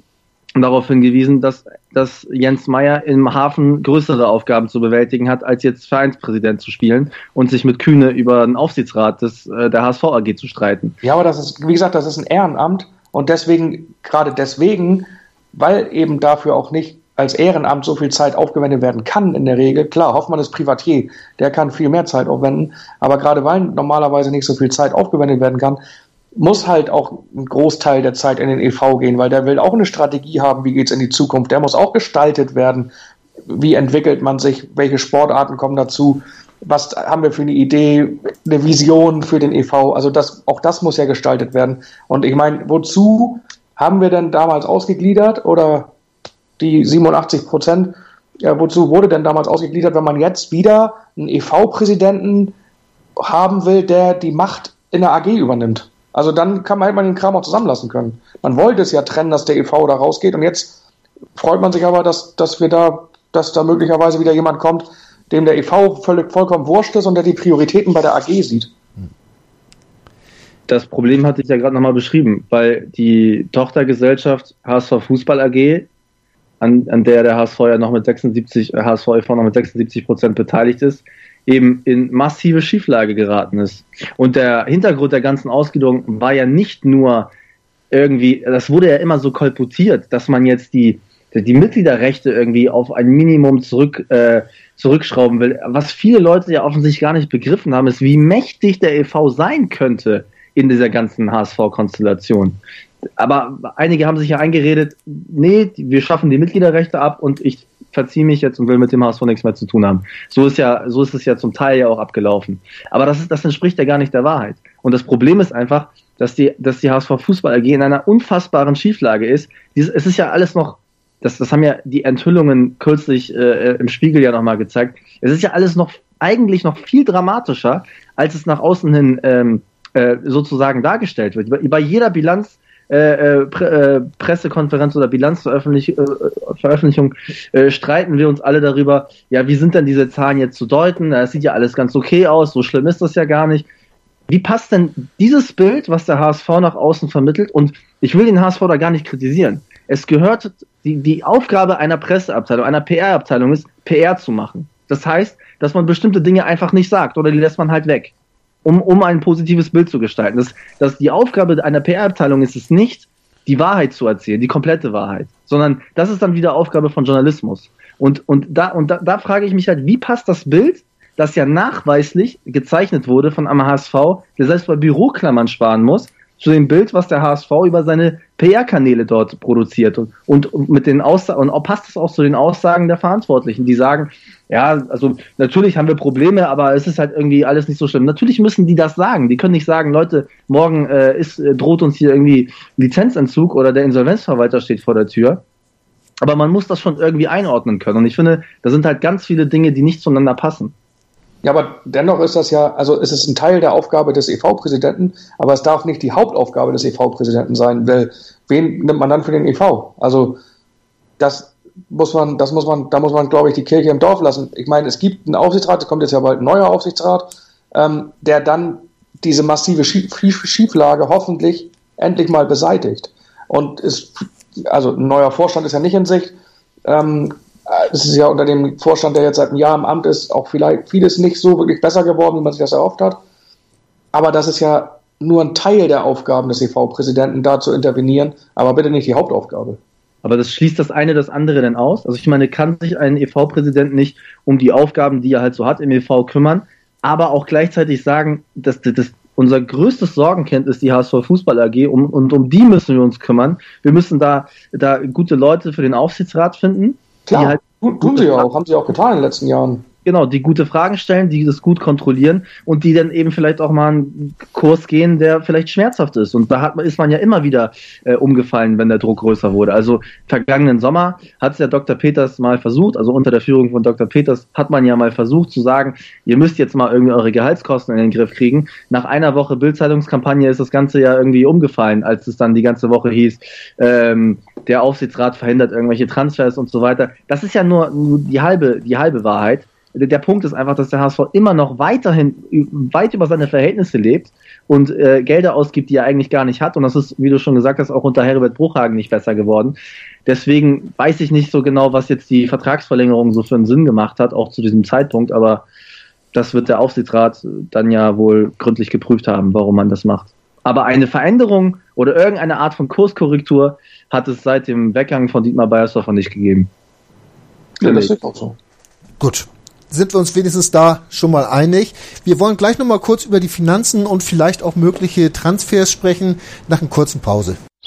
darauf hingewiesen, dass, dass Jens Meyer im Hafen größere Aufgaben zu bewältigen hat, als jetzt Vereinspräsident zu spielen und sich mit Kühne über den Aufsichtsrat des, äh, der HSV AG zu streiten. Ja, aber das ist, wie gesagt, das ist ein Ehrenamt und deswegen, gerade deswegen, weil eben dafür auch nicht als Ehrenamt so viel Zeit aufgewendet werden kann in der Regel. Klar, Hoffmann ist Privatier, der kann viel mehr Zeit aufwenden, aber gerade weil normalerweise nicht so viel Zeit aufgewendet werden kann, muss halt auch ein Großteil der Zeit in den EV gehen, weil der will auch eine Strategie haben, wie geht's in die Zukunft. Der muss auch gestaltet werden. Wie entwickelt man sich? Welche Sportarten kommen dazu? Was haben wir für eine Idee, eine Vision für den EV? Also das, auch das muss ja gestaltet werden. Und ich meine, wozu haben wir denn damals ausgegliedert oder die 87 Prozent? Ja, wozu wurde denn damals ausgegliedert, wenn man jetzt wieder einen EV-Präsidenten haben will, der die Macht in der AG übernimmt? Also dann kann man, hätte man den Kram auch zusammenlassen können. Man wollte es ja trennen, dass der EV da rausgeht und jetzt freut man sich aber, dass, dass wir da, dass da möglicherweise wieder jemand kommt, dem der EV völlig vollkommen wurscht ist und der die Prioritäten bei der AG sieht. Das Problem hatte ich ja gerade nochmal beschrieben, weil die Tochtergesellschaft HSV Fußball AG, an, an der der HSV ja noch mit 76, HSV e.V. noch mit 76 Prozent beteiligt ist, eben in massive Schieflage geraten ist. Und der Hintergrund der ganzen Ausgliederung war ja nicht nur irgendwie, das wurde ja immer so kolportiert, dass man jetzt die, die Mitgliederrechte irgendwie auf ein Minimum zurück, äh, zurückschrauben will. Was viele Leute ja offensichtlich gar nicht begriffen haben, ist, wie mächtig der EV sein könnte in dieser ganzen HSV-Konstellation. Aber einige haben sich ja eingeredet, nee, wir schaffen die Mitgliederrechte ab und ich verziehe mich jetzt und will mit dem HSV nichts mehr zu tun haben. So ist ja, so ist es ja zum Teil ja auch abgelaufen. Aber das ist, das entspricht ja gar nicht der Wahrheit. Und das Problem ist einfach, dass die, dass die HSV Fußball AG in einer unfassbaren Schieflage ist. es ist ja alles noch, das, das haben ja die Enthüllungen kürzlich äh, im Spiegel ja nochmal gezeigt. Es ist ja alles noch eigentlich noch viel dramatischer, als es nach außen hin ähm, äh, sozusagen dargestellt wird. Bei jeder Bilanz äh, äh, Pre äh, Pressekonferenz oder Bilanzveröffentlichung äh, äh, streiten wir uns alle darüber, ja, wie sind denn diese Zahlen jetzt zu deuten? Es sieht ja alles ganz okay aus, so schlimm ist das ja gar nicht. Wie passt denn dieses Bild, was der HSV nach außen vermittelt? Und ich will den HSV da gar nicht kritisieren. Es gehört, die, die Aufgabe einer Presseabteilung, einer PR-Abteilung ist, PR zu machen. Das heißt, dass man bestimmte Dinge einfach nicht sagt oder die lässt man halt weg. Um, um ein positives Bild zu gestalten. Das, das die Aufgabe einer PR-Abteilung ist es nicht, die Wahrheit zu erzählen, die komplette Wahrheit, sondern das ist dann wieder Aufgabe von Journalismus. Und, und, da, und da, da frage ich mich halt, wie passt das Bild, das ja nachweislich gezeichnet wurde von einem HSV, der selbst bei Büroklammern sparen muss, zu dem Bild, was der HSV über seine PR-Kanäle dort produziert. Und, und mit den Aussagen, und passt das auch zu den Aussagen der Verantwortlichen, die sagen, ja, also natürlich haben wir Probleme, aber es ist halt irgendwie alles nicht so schlimm. Natürlich müssen die das sagen. Die können nicht sagen, Leute, morgen äh, ist, äh, droht uns hier irgendwie Lizenzentzug oder der Insolvenzverwalter steht vor der Tür. Aber man muss das schon irgendwie einordnen können. Und ich finde, da sind halt ganz viele Dinge, die nicht zueinander passen. Ja, aber dennoch ist das ja, also es ist ein Teil der Aufgabe des EV-Präsidenten, aber es darf nicht die Hauptaufgabe des EV-Präsidenten sein, weil wen nimmt man dann für den EV? Also das muss man, das muss man, da muss man, glaube ich, die Kirche im Dorf lassen. Ich meine, es gibt einen Aufsichtsrat, es kommt jetzt ja bald ein neuer Aufsichtsrat, ähm, der dann diese massive Schieflage hoffentlich endlich mal beseitigt. Und ist, also ein neuer Vorstand ist ja nicht in Sicht. Ähm, es ist ja unter dem Vorstand, der jetzt seit einem Jahr im Amt ist, auch vielleicht vieles nicht so wirklich besser geworden, wie man sich das erhofft hat. Aber das ist ja nur ein Teil der Aufgaben des EV-Präsidenten, da zu intervenieren, aber bitte nicht die Hauptaufgabe. Aber das schließt das eine das andere denn aus? Also ich meine, kann sich ein EV-Präsident nicht um die Aufgaben, die er halt so hat im EV kümmern, aber auch gleichzeitig sagen, dass das, unser größtes Sorgenkind ist die HSV Fußball AG um, und um die müssen wir uns kümmern. Wir müssen da, da gute Leute für den Aufsichtsrat finden, Klar, halt tun sie ja auch, haben sie auch getan in den letzten Jahren genau, die gute Fragen stellen, die das gut kontrollieren und die dann eben vielleicht auch mal einen Kurs gehen, der vielleicht schmerzhaft ist. Und da hat, ist man ja immer wieder äh, umgefallen, wenn der Druck größer wurde. Also vergangenen Sommer hat es ja Dr. Peters mal versucht, also unter der Führung von Dr. Peters hat man ja mal versucht zu sagen, ihr müsst jetzt mal irgendwie eure Gehaltskosten in den Griff kriegen. Nach einer Woche Bildzeitungskampagne ist das Ganze ja irgendwie umgefallen, als es dann die ganze Woche hieß, ähm, der Aufsichtsrat verhindert irgendwelche Transfers und so weiter. Das ist ja nur, nur die halbe, die halbe Wahrheit der Punkt ist einfach, dass der HSV immer noch weiterhin weit über seine Verhältnisse lebt und äh, Gelder ausgibt, die er eigentlich gar nicht hat. Und das ist, wie du schon gesagt hast, auch unter Herbert Bruchhagen nicht besser geworden. Deswegen weiß ich nicht so genau, was jetzt die Vertragsverlängerung so für einen Sinn gemacht hat, auch zu diesem Zeitpunkt. Aber das wird der Aufsichtsrat dann ja wohl gründlich geprüft haben, warum man das macht. Aber eine Veränderung oder irgendeine Art von Kurskorrektur hat es seit dem Weggang von Dietmar Beiersdorfer nicht gegeben. Ja, das ist auch so. Gut, sind wir uns wenigstens da schon mal einig. Wir wollen gleich noch mal kurz über die Finanzen und vielleicht auch mögliche Transfers sprechen nach einer kurzen Pause.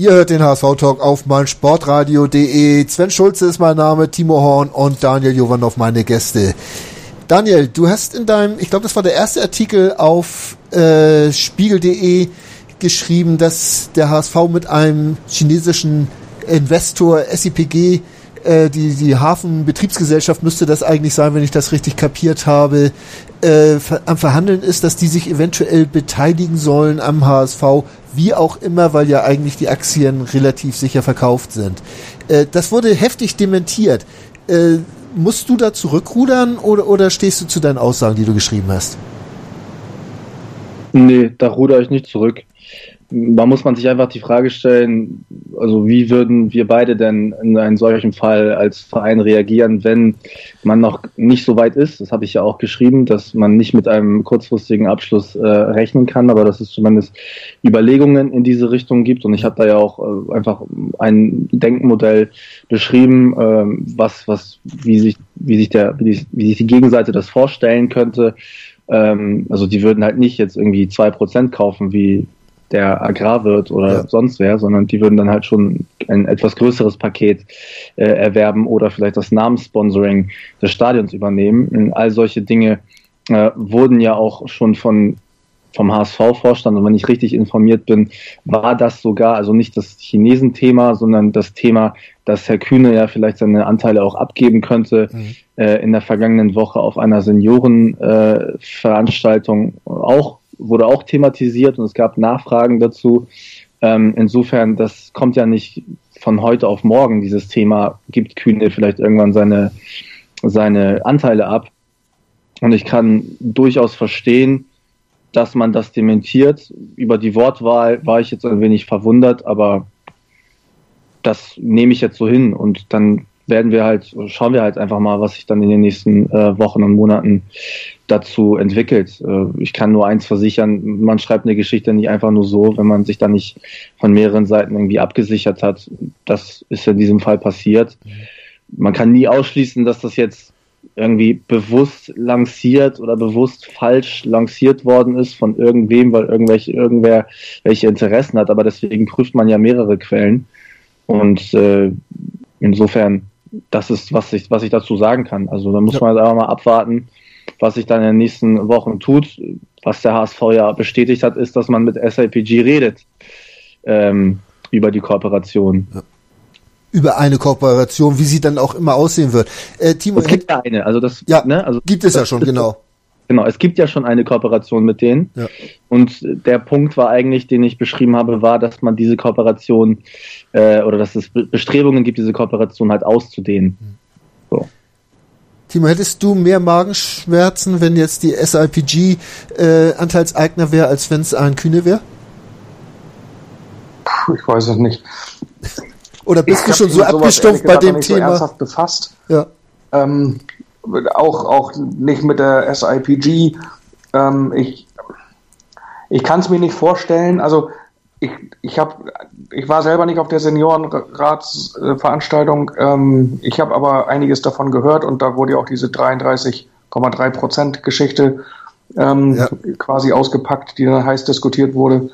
Ihr hört den HSV-Talk auf meinsportradio.de. Sven Schulze ist mein Name, Timo Horn und Daniel Jovanov meine Gäste. Daniel, du hast in deinem, ich glaube, das war der erste Artikel auf äh, spiegel.de geschrieben, dass der HSV mit einem chinesischen Investor SIPG äh, die, die Hafenbetriebsgesellschaft müsste das eigentlich sein, wenn ich das richtig kapiert habe, äh, am Verhandeln ist, dass die sich eventuell beteiligen sollen am HSV, wie auch immer, weil ja eigentlich die Aktien relativ sicher verkauft sind. Äh, das wurde heftig dementiert. Äh, musst du da zurückrudern oder, oder stehst du zu deinen Aussagen, die du geschrieben hast? Nee, da ruder ich nicht zurück da muss man sich einfach die Frage stellen, also wie würden wir beide denn in einem solchen Fall als Verein reagieren, wenn man noch nicht so weit ist? Das habe ich ja auch geschrieben, dass man nicht mit einem kurzfristigen Abschluss äh, rechnen kann, aber dass es zumindest Überlegungen in diese Richtung gibt. Und ich habe da ja auch äh, einfach ein Denkmodell beschrieben, äh, was, was, wie sich, wie sich der, wie, wie sich die Gegenseite das vorstellen könnte. Ähm, also die würden halt nicht jetzt irgendwie zwei Prozent kaufen, wie der Agrarwirt oder ja. sonst wer, sondern die würden dann halt schon ein etwas größeres Paket äh, erwerben oder vielleicht das Namenssponsoring des Stadions übernehmen. Und all solche Dinge äh, wurden ja auch schon von vom HSV-Vorstand, und wenn ich richtig informiert bin, war das sogar, also nicht das Chinesen-Thema, sondern das Thema, dass Herr Kühne ja vielleicht seine Anteile auch abgeben könnte, mhm. äh, in der vergangenen Woche auf einer Seniorenveranstaltung äh, auch wurde auch thematisiert und es gab Nachfragen dazu. Ähm, insofern, das kommt ja nicht von heute auf morgen, dieses Thema, gibt Kühne vielleicht irgendwann seine, seine Anteile ab. Und ich kann durchaus verstehen, dass man das dementiert. Über die Wortwahl war ich jetzt ein wenig verwundert, aber das nehme ich jetzt so hin und dann werden wir halt, schauen wir halt einfach mal, was sich dann in den nächsten äh, Wochen und Monaten dazu entwickelt. Äh, ich kann nur eins versichern, man schreibt eine Geschichte nicht einfach nur so, wenn man sich da nicht von mehreren Seiten irgendwie abgesichert hat. Das ist in diesem Fall passiert. Man kann nie ausschließen, dass das jetzt irgendwie bewusst lanciert oder bewusst falsch lanciert worden ist von irgendwem, weil irgendwelche, irgendwer welche Interessen hat. Aber deswegen prüft man ja mehrere Quellen. Und äh, insofern, das ist, was ich, was ich dazu sagen kann. Also da muss ja. man jetzt einfach mal abwarten, was sich dann in den nächsten Wochen tut. Was der HSV ja bestätigt hat, ist, dass man mit SIPG redet ähm, über die Kooperation. Ja über eine Kooperation, wie sie dann auch immer aussehen wird. Äh, Timo, es gibt ja eine, also das ja, ne, also gibt es ja schon, genau. Genau, es gibt ja schon eine Kooperation mit denen. Ja. Und der Punkt war eigentlich, den ich beschrieben habe, war, dass man diese Kooperation äh, oder dass es Bestrebungen gibt, diese Kooperation halt auszudehnen. So. Timo, hättest du mehr Magenschmerzen, wenn jetzt die SIPG äh, Anteilseigner wäre, als wenn es ein Kühne wäre? Ich weiß es nicht. Oder bist ich du schon so abgestumpft bei dem Thema? So ernsthaft befasst. Ja. Ähm, auch, auch nicht mit der SIPG. Ähm, ich ich kann es mir nicht vorstellen. Also ich, ich, hab, ich war selber nicht auf der Seniorenratsveranstaltung. Ähm, ich habe aber einiges davon gehört und da wurde ja auch diese 33,3 Prozent Geschichte ähm, ja. quasi ausgepackt, die dann heiß diskutiert wurde.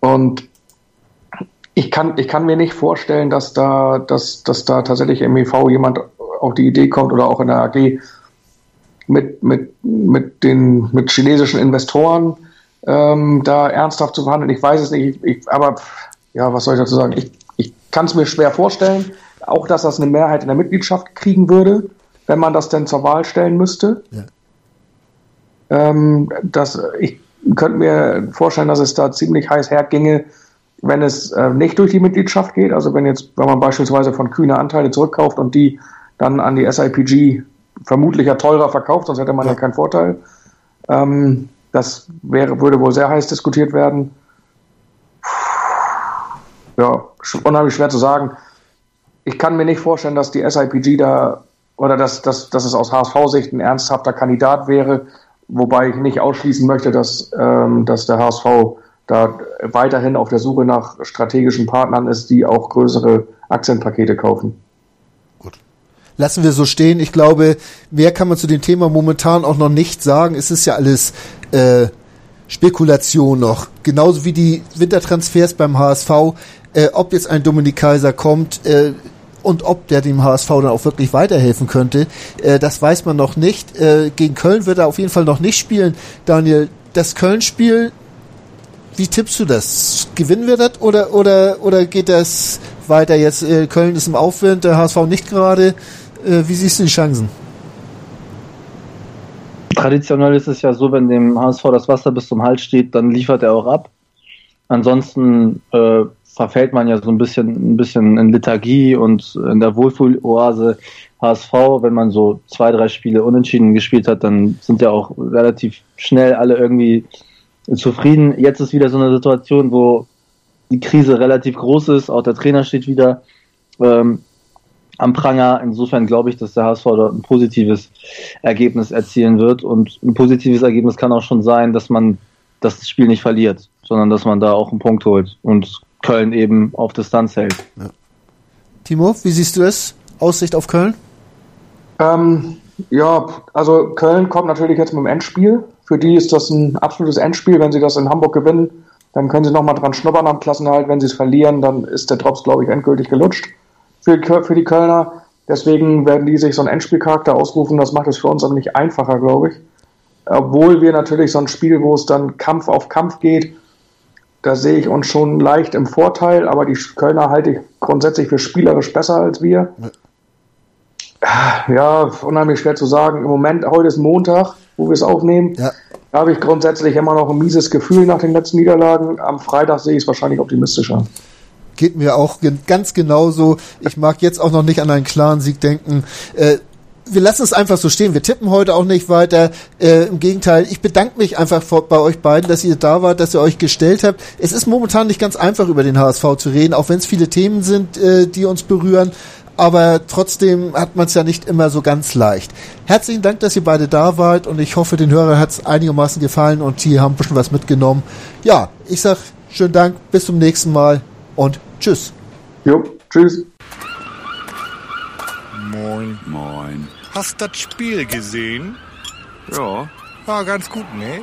Und ich kann, ich kann mir nicht vorstellen, dass da, dass, dass da tatsächlich im EV jemand auf die Idee kommt oder auch in der AG mit, mit, mit den mit chinesischen Investoren ähm, da ernsthaft zu verhandeln. Ich weiß es nicht, ich, aber ja, was soll ich dazu sagen? Ich, ich kann es mir schwer vorstellen, auch dass das eine Mehrheit in der Mitgliedschaft kriegen würde, wenn man das denn zur Wahl stellen müsste. Ja. Ähm, das, ich könnte mir vorstellen, dass es da ziemlich heiß herginge, wenn es äh, nicht durch die Mitgliedschaft geht. Also wenn jetzt, wenn man beispielsweise von Kühne Anteile zurückkauft und die dann an die SIPG vermutlich ja teurer verkauft, sonst hätte man ja, keinen Vorteil. Ähm, das wäre, würde wohl sehr heiß diskutiert werden. Ja, unheimlich schwer zu sagen. Ich kann mir nicht vorstellen, dass die SIPG da oder dass, dass, dass es aus HSV-Sicht ein ernsthafter Kandidat wäre, wobei ich nicht ausschließen möchte, dass, ähm, dass der HSV da weiterhin auf der Suche nach strategischen Partnern ist, die auch größere Aktienpakete kaufen lassen wir so stehen. Ich glaube, mehr kann man zu dem Thema momentan auch noch nicht sagen. Es ist ja alles äh, Spekulation noch. Genauso wie die Wintertransfers beim HSV. Äh, ob jetzt ein Dominik Kaiser kommt äh, und ob der dem HSV dann auch wirklich weiterhelfen könnte, äh, das weiß man noch nicht. Äh, gegen Köln wird er auf jeden Fall noch nicht spielen. Daniel, das Köln-Spiel, wie tippst du das? Gewinnen wir das oder, oder, oder geht das weiter jetzt? Äh, Köln ist im Aufwind, der HSV nicht gerade. Äh, wie siehst du die Chancen? Traditionell ist es ja so, wenn dem HSV das Wasser bis zum Hals steht, dann liefert er auch ab. Ansonsten äh, verfällt man ja so ein bisschen, ein bisschen in Lethargie und in der Wohlfühloase HSV, wenn man so zwei, drei Spiele unentschieden gespielt hat, dann sind ja auch relativ schnell alle irgendwie zufrieden. Jetzt ist wieder so eine Situation, wo die Krise relativ groß ist, auch der Trainer steht wieder. Ähm, am Pranger. Insofern glaube ich, dass der HSV dort ein positives Ergebnis erzielen wird. Und ein positives Ergebnis kann auch schon sein, dass man das Spiel nicht verliert, sondern dass man da auch einen Punkt holt und Köln eben auf Distanz hält. Ja. Timo, wie siehst du es? Aussicht auf Köln? Ähm, ja, also Köln kommt natürlich jetzt mit dem Endspiel. Für die ist das ein absolutes Endspiel. Wenn sie das in Hamburg gewinnen, dann können sie nochmal dran schnuppern am Klassenhalt. Wenn sie es verlieren, dann ist der Drops, glaube ich, endgültig gelutscht für, für die Kölner. Deswegen werden die sich so einen Endspielcharakter ausrufen. Das macht es für uns aber nicht einfacher, glaube ich. Obwohl wir natürlich so ein Spiel, wo es dann Kampf auf Kampf geht, da sehe ich uns schon leicht im Vorteil, aber die Kölner halte ich grundsätzlich für spielerisch besser als wir. Ja, unheimlich schwer zu sagen. Im Moment, heute ist Montag. wo wir es aufnehmen. Ja. Da habe ich grundsätzlich immer noch ein mieses Gefühl nach den letzten Niederlagen. Am Freitag sehe ich es wahrscheinlich optimistischer. Geht mir auch ganz genauso. Ich mag jetzt auch noch nicht an einen klaren Sieg denken. Äh, wir lassen es einfach so stehen. Wir tippen heute auch nicht weiter. Äh, Im Gegenteil, ich bedanke mich einfach vor, bei euch beiden, dass ihr da wart, dass ihr euch gestellt habt. Es ist momentan nicht ganz einfach, über den HSV zu reden, auch wenn es viele Themen sind, äh, die uns berühren. Aber trotzdem hat man es ja nicht immer so ganz leicht. Herzlichen Dank, dass ihr beide da wart und ich hoffe, den Hörern hat es einigermaßen gefallen und die haben ein bisschen was mitgenommen. Ja, ich sag schönen Dank, bis zum nächsten Mal und tschüss. Jo, tschüss. Moin. Moin. Hast das Spiel gesehen? Ja. War ganz gut, ne?